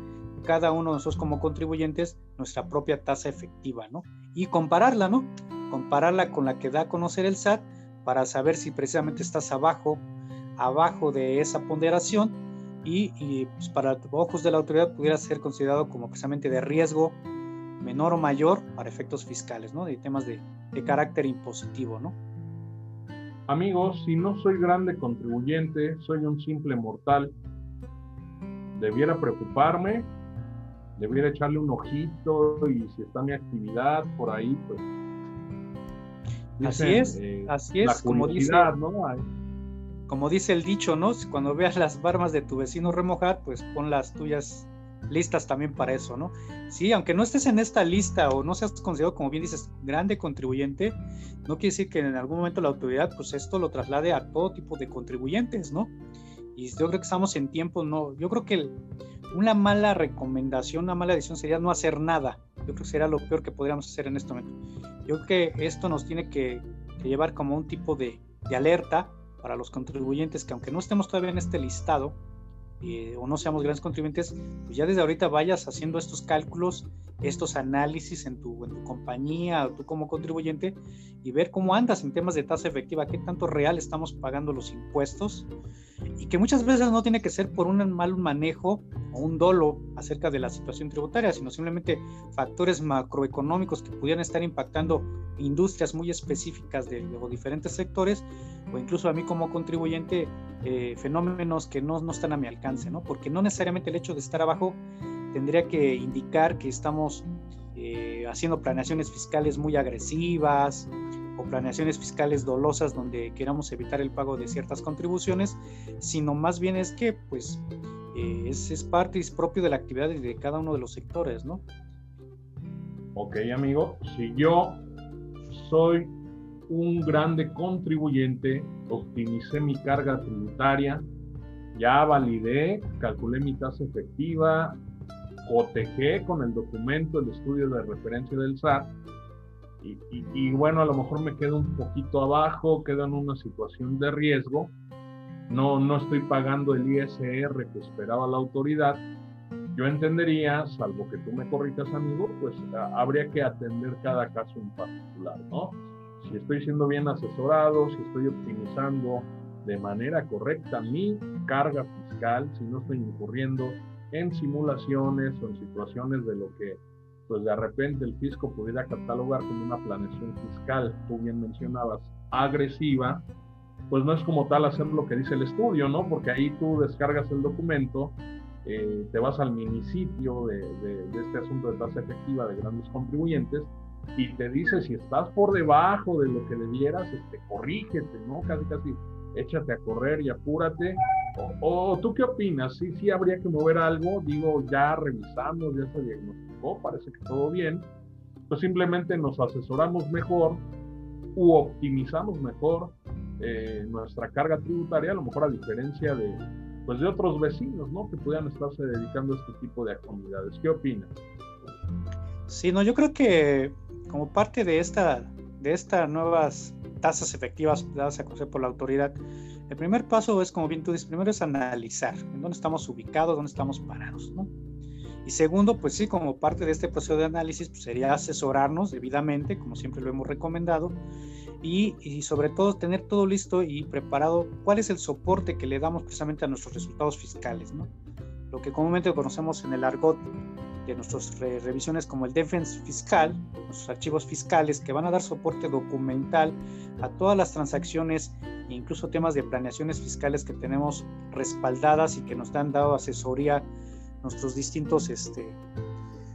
cada uno de nosotros como contribuyentes nuestra propia tasa efectiva, ¿no? Y compararla, ¿no? Compararla con la que da a conocer el SAT para saber si precisamente estás abajo, abajo de esa ponderación y, pues para ojos de la autoridad pudiera ser considerado como precisamente de riesgo menor o mayor para efectos fiscales, ¿no? De temas de, de carácter impositivo, ¿no? amigos, si no soy grande contribuyente, soy un simple mortal, debiera preocuparme, debiera echarle un ojito y si está mi actividad por ahí, pues... así es, eh, así es, como dice, como dice el dicho, ¿no? Cuando veas las barbas de tu vecino remojar, pues pon las tuyas listas también para eso, ¿no? Sí, aunque no estés en esta lista o no seas considerado, como bien dices, grande contribuyente, no quiere decir que en algún momento la autoridad, pues esto lo traslade a todo tipo de contribuyentes, ¿no? Y yo creo que estamos en tiempo, no, yo creo que una mala recomendación, una mala decisión sería no hacer nada. Yo creo que sería lo peor que podríamos hacer en este momento. Yo creo que esto nos tiene que, llevar como un tipo de, de alerta para los contribuyentes que aunque no estemos todavía en este listado, eh, o no seamos grandes contribuyentes, pues ya desde ahorita vayas haciendo estos cálculos, estos análisis en tu, en tu compañía o tú como contribuyente y ver cómo andas en temas de tasa efectiva, qué tanto real estamos pagando los impuestos y que muchas veces no tiene que ser por un mal manejo o un dolo acerca de la situación tributaria, sino simplemente factores macroeconómicos que pudieran estar impactando industrias muy específicas de, diferentes sectores o incluso a mí como contribuyente eh, fenómenos que no, no están a mi alcance, ¿no? Porque no necesariamente el hecho de estar abajo tendría que indicar que estamos eh, haciendo planeaciones fiscales muy agresivas o planeaciones fiscales dolosas donde queramos evitar el pago de ciertas contribuciones, sino más bien es que pues eh, es, es, parte es propio de la actividad de cada uno de los sectores, ¿no? Ok, amigo, si yo soy un grande contribuyente, optimicé mi carga tributaria, ya validé, calculé mi tasa efectiva, cotejé con el documento el estudio de referencia del SAT y, bueno, a lo mejor me quedo un poquito abajo, quedo en una situación de riesgo, no, no estoy pagando el ISR que esperaba la autoridad, yo entendería, salvo que tú me corrijas, amigo, pues habría que atender cada caso en particular, ¿no? Si estoy siendo bien asesorado, si estoy optimizando de manera correcta mi carga fiscal, si no estoy incurriendo en simulaciones o en situaciones de lo que pues de repente el fisco pudiera catalogar como una planeación fiscal, tú bien mencionabas, agresiva, pues no es como tal hacer lo que dice el estudio, ¿no? Porque ahí tú descargas el documento, eh, te vas al minisitio de, de, de, este asunto de tasa efectiva de grandes contribuyentes y te dice si estás por debajo de lo que debieras, este, corrígete, ¿no? Casi, casi échate a correr y apúrate. O, tú qué opinas? Sí, sí habría que mover algo, digo, ya revisamos, ya se diagnosticó, parece que todo bien, pues simplemente nos asesoramos mejor u optimizamos mejor eh, nuestra carga tributaria, a lo mejor a diferencia de, pues de otros vecinos, ¿no? Que pudieran estarse dedicando a este tipo de actividades. ¿Qué opinas? Sí, no, yo creo que como parte de esta de estas nuevas tasas efectivas dadas a conocer por la autoridad, el primer paso es, como bien tú dices, primero es analizar en dónde estamos ubicados, dónde estamos parados, ¿no? Y segundo, pues sí, como parte de este proceso de análisis, pues sería asesorarnos debidamente, como siempre lo hemos recomendado, y, y, sobre todo tener todo listo y preparado cuál es el soporte que le damos precisamente a nuestros resultados fiscales, ¿no? Lo que comúnmente conocemos en el argot de nuestras revisiones como el Defense Fiscal, nuestros archivos fiscales que van a dar soporte documental a todas las transacciones incluso temas de planeaciones fiscales que tenemos respaldadas y que nos han dado asesoría nuestros distintos este,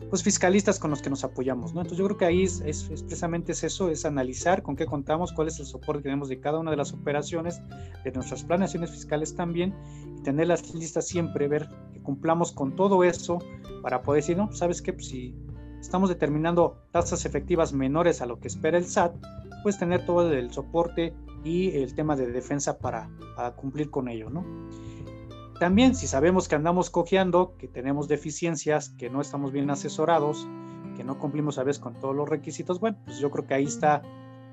pues, fiscalistas con los que nos apoyamos. ¿no? Entonces yo creo que ahí es, es, precisamente es eso, es analizar con qué contamos, cuál es el soporte que tenemos de cada una de las operaciones, de nuestras planeaciones fiscales también, y tener las listas siempre, ver que cumplamos con todo eso para poder decir, no, ¿sabes qué? Pues si estamos determinando tasas efectivas menores a lo que espera el SAT, pues tener todo el soporte y el tema de defensa para, cumplir con ello, ¿no? También si sabemos que andamos cojeando, que tenemos deficiencias, que no estamos bien asesorados, que no cumplimos a veces con todos los requisitos, bueno, pues yo creo que ahí está,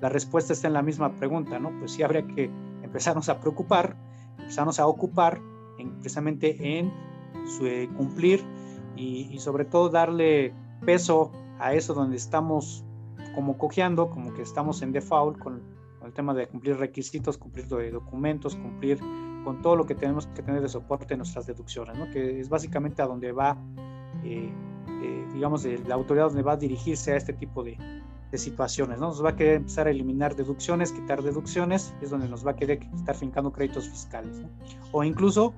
la respuesta está en la misma pregunta, ¿no? Pues sí habría que empezarnos a preocupar, empezarnos a ocupar en, precisamente en su, eh, cumplir y, sobre todo darle peso a eso donde estamos como cojeando, como que estamos en default con, el tema de cumplir requisitos, cumplir documentos, cumplir con todo lo que tenemos que tener de soporte en nuestras deducciones, ¿no? que es básicamente a donde va, eh, eh, digamos, la autoridad donde va a dirigirse a este tipo de, situaciones, ¿no? Nos va a querer empezar a eliminar deducciones, quitar deducciones, es donde nos va a querer estar fincando créditos fiscales, ¿no? O incluso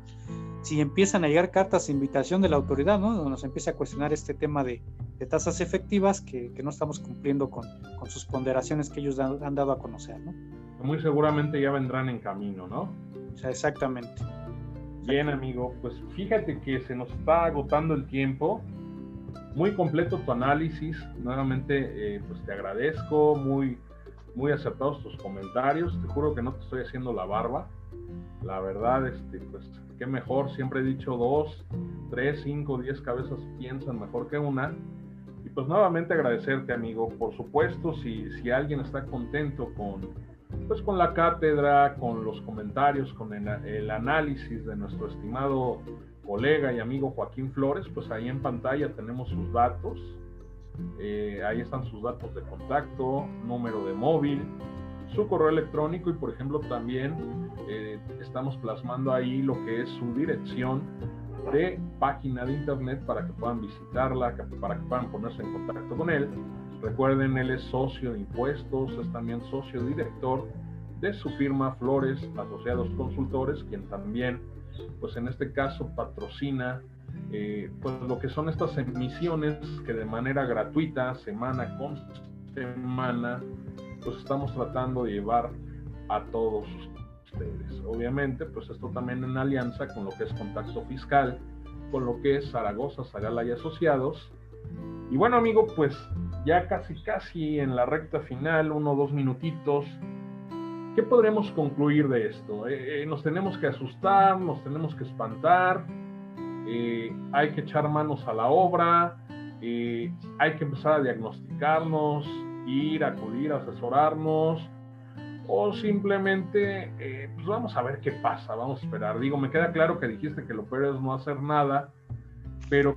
si empiezan a llegar cartas de invitación de la autoridad, ¿no? Nos empieza a cuestionar este tema de, tasas efectivas que, no estamos cumpliendo con, sus ponderaciones que ellos han, dado a conocer, ¿no? Muy seguramente ya vendrán en camino, ¿no? O sea, exactamente. Bien, amigo, pues fíjate que se nos está agotando el tiempo. Muy completo tu análisis. Nuevamente, eh, pues te agradezco. Muy, muy acertados tus comentarios. Te juro que no te estoy haciendo la barba. La verdad, este, pues qué mejor. Siempre he dicho dos, tres, cinco, diez cabezas piensan mejor que una. Pues nuevamente agradecerte, amigo. Por supuesto, si, si alguien está contento con pues con la cátedra, con los comentarios, con el, análisis de nuestro estimado colega y amigo Joaquín Flores, pues ahí en pantalla tenemos sus datos. Eh, ahí están sus datos de contacto, número de móvil, su correo electrónico y por ejemplo también eh, estamos plasmando ahí lo que es su dirección de página de internet para que puedan visitarla, para que puedan ponerse en contacto con él Recuerden, él es socio de impuestos, es también socio director de su firma Flores Asociados Consultores, quien también, pues en este caso, patrocina eh, pues lo que son estas emisiones que de manera gratuita, semana con semana, pues estamos tratando de llevar a todos ustedes. Obviamente, pues esto también en alianza con lo que es Contacto Fiscal, con lo que es Zaragoza, Zagala y Asociados. Y bueno, amigo, pues ya casi casi en la recta final, uno o dos minutitos, ¿qué podremos concluir de esto? Eh, eh, nos tenemos que asustar, nos tenemos que espantar, eh, hay que echar manos a la obra, hay que empezar a diagnosticarnos, ir, acudir, asesorarnos, o simplemente, pues vamos a ver qué pasa, vamos a esperar. Digo, me queda claro que dijiste que lo peor es no hacer nada, pero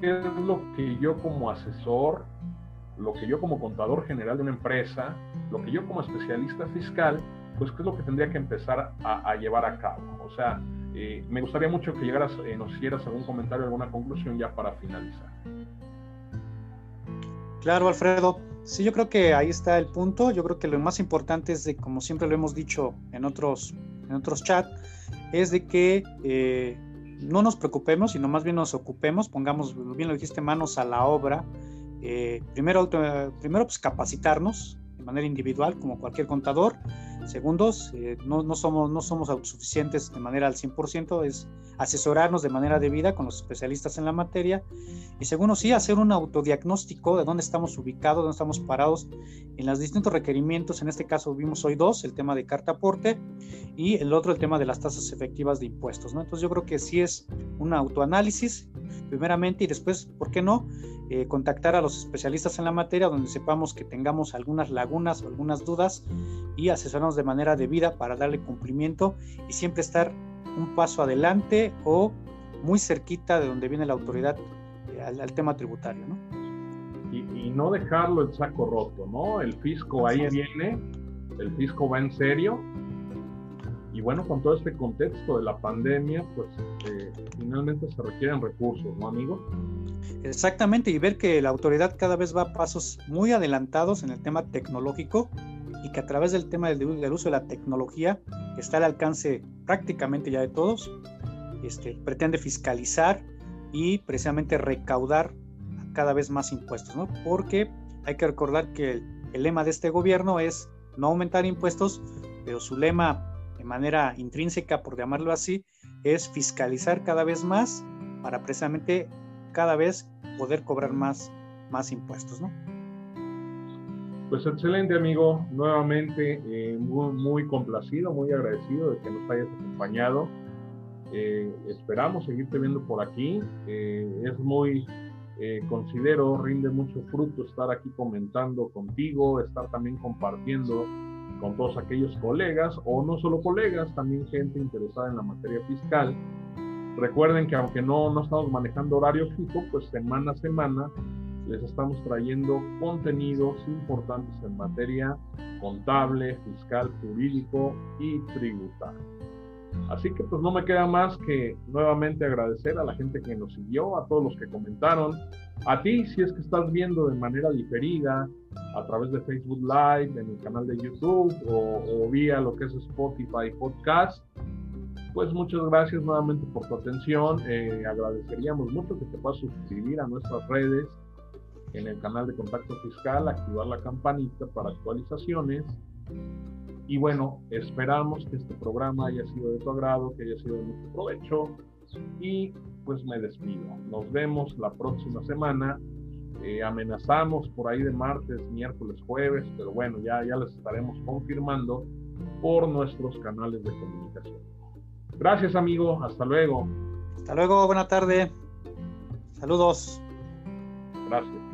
¿qué es lo que yo como asesor lo que yo como contador general de una empresa, lo que yo como especialista fiscal, pues qué es lo que tendría que empezar a, llevar a cabo. O sea, eh, me gustaría mucho que llegaras, eh, nos hicieras algún comentario, alguna conclusión ya para finalizar. Claro, Alfredo. Sí, yo creo que ahí está el punto. Yo creo que lo más importante es de, como siempre lo hemos dicho en otros, en otros chats, es de que eh, no nos preocupemos, sino más bien nos ocupemos, pongamos, bien lo dijiste, manos a la obra, eh, primero, primero pues capacitarnos de manera individual como cualquier contador. Segundo, eh, no, no, somos, no somos autosuficientes de manera al 100%, es asesorarnos de manera debida con los especialistas en la materia. Y segundo, sí, hacer un autodiagnóstico de dónde estamos ubicados, dónde estamos parados en los distintos requerimientos. En este caso vimos hoy dos, el tema de carta aporte y el otro, el tema de las tasas efectivas de impuestos. ¿no? Entonces yo creo que sí es un autoanálisis primeramente y después, ¿por qué no? Eh, contactar a los especialistas en la materia donde sepamos que tengamos algunas lagunas o algunas dudas y asesorarnos de manera debida para darle cumplimiento y siempre estar un paso adelante o muy cerquita de donde viene la autoridad eh, al, tema tributario, ¿no? Y, no dejarlo el saco roto, ¿no? El fisco ahí viene, el fisco va en serio y bueno, con todo este contexto de la pandemia, pues eh, finalmente se requieren recursos, ¿no, amigo? Exactamente, y ver que la autoridad cada vez va a pasos muy adelantados en el tema tecnológico y que a través del tema del, uso de la tecnología, que está al alcance prácticamente ya de todos, este, pretende fiscalizar y precisamente recaudar cada vez más impuestos, ¿no? Porque hay que recordar que el, el lema de este gobierno es no aumentar impuestos, pero su lema de manera intrínseca, por llamarlo así, es fiscalizar cada vez más para precisamente cada vez poder cobrar más, más impuestos, ¿no? Pues excelente amigo, nuevamente eh, muy, muy, complacido, muy agradecido de que nos hayas acompañado. Eh, esperamos seguirte viendo por aquí. Eh, es muy, considero, rinde mucho fruto estar aquí comentando contigo, estar también compartiendo con todos aquellos colegas, o no solo colegas, también gente interesada en la materia fiscal. Recuerden que aunque no, no estamos manejando horario fijo, pues semana a semana les estamos trayendo contenidos importantes en materia contable, fiscal, jurídico y tributario. Así que pues no me queda más que nuevamente agradecer a la gente que nos siguió, a todos los que comentaron, a ti si es que estás viendo de manera diferida a través de Facebook Live, en el canal de YouTube o, vía lo que es Spotify Podcast. Pues muchas gracias nuevamente por tu atención. Eh, agradeceríamos mucho que te puedas suscribir a nuestras redes en el canal de Contacto Fiscal, activar la campanita para actualizaciones y bueno, esperamos que este programa haya sido de tu agrado, que haya sido de mucho provecho. Y pues me despido. Nos vemos la próxima semana. Eh, amenazamos por ahí de martes, miércoles, jueves, pero bueno, ya, ya les estaremos confirmando por nuestros canales de comunicación. Gracias, amigo. Hasta luego. Hasta luego. Buena tarde. Saludos. Gracias.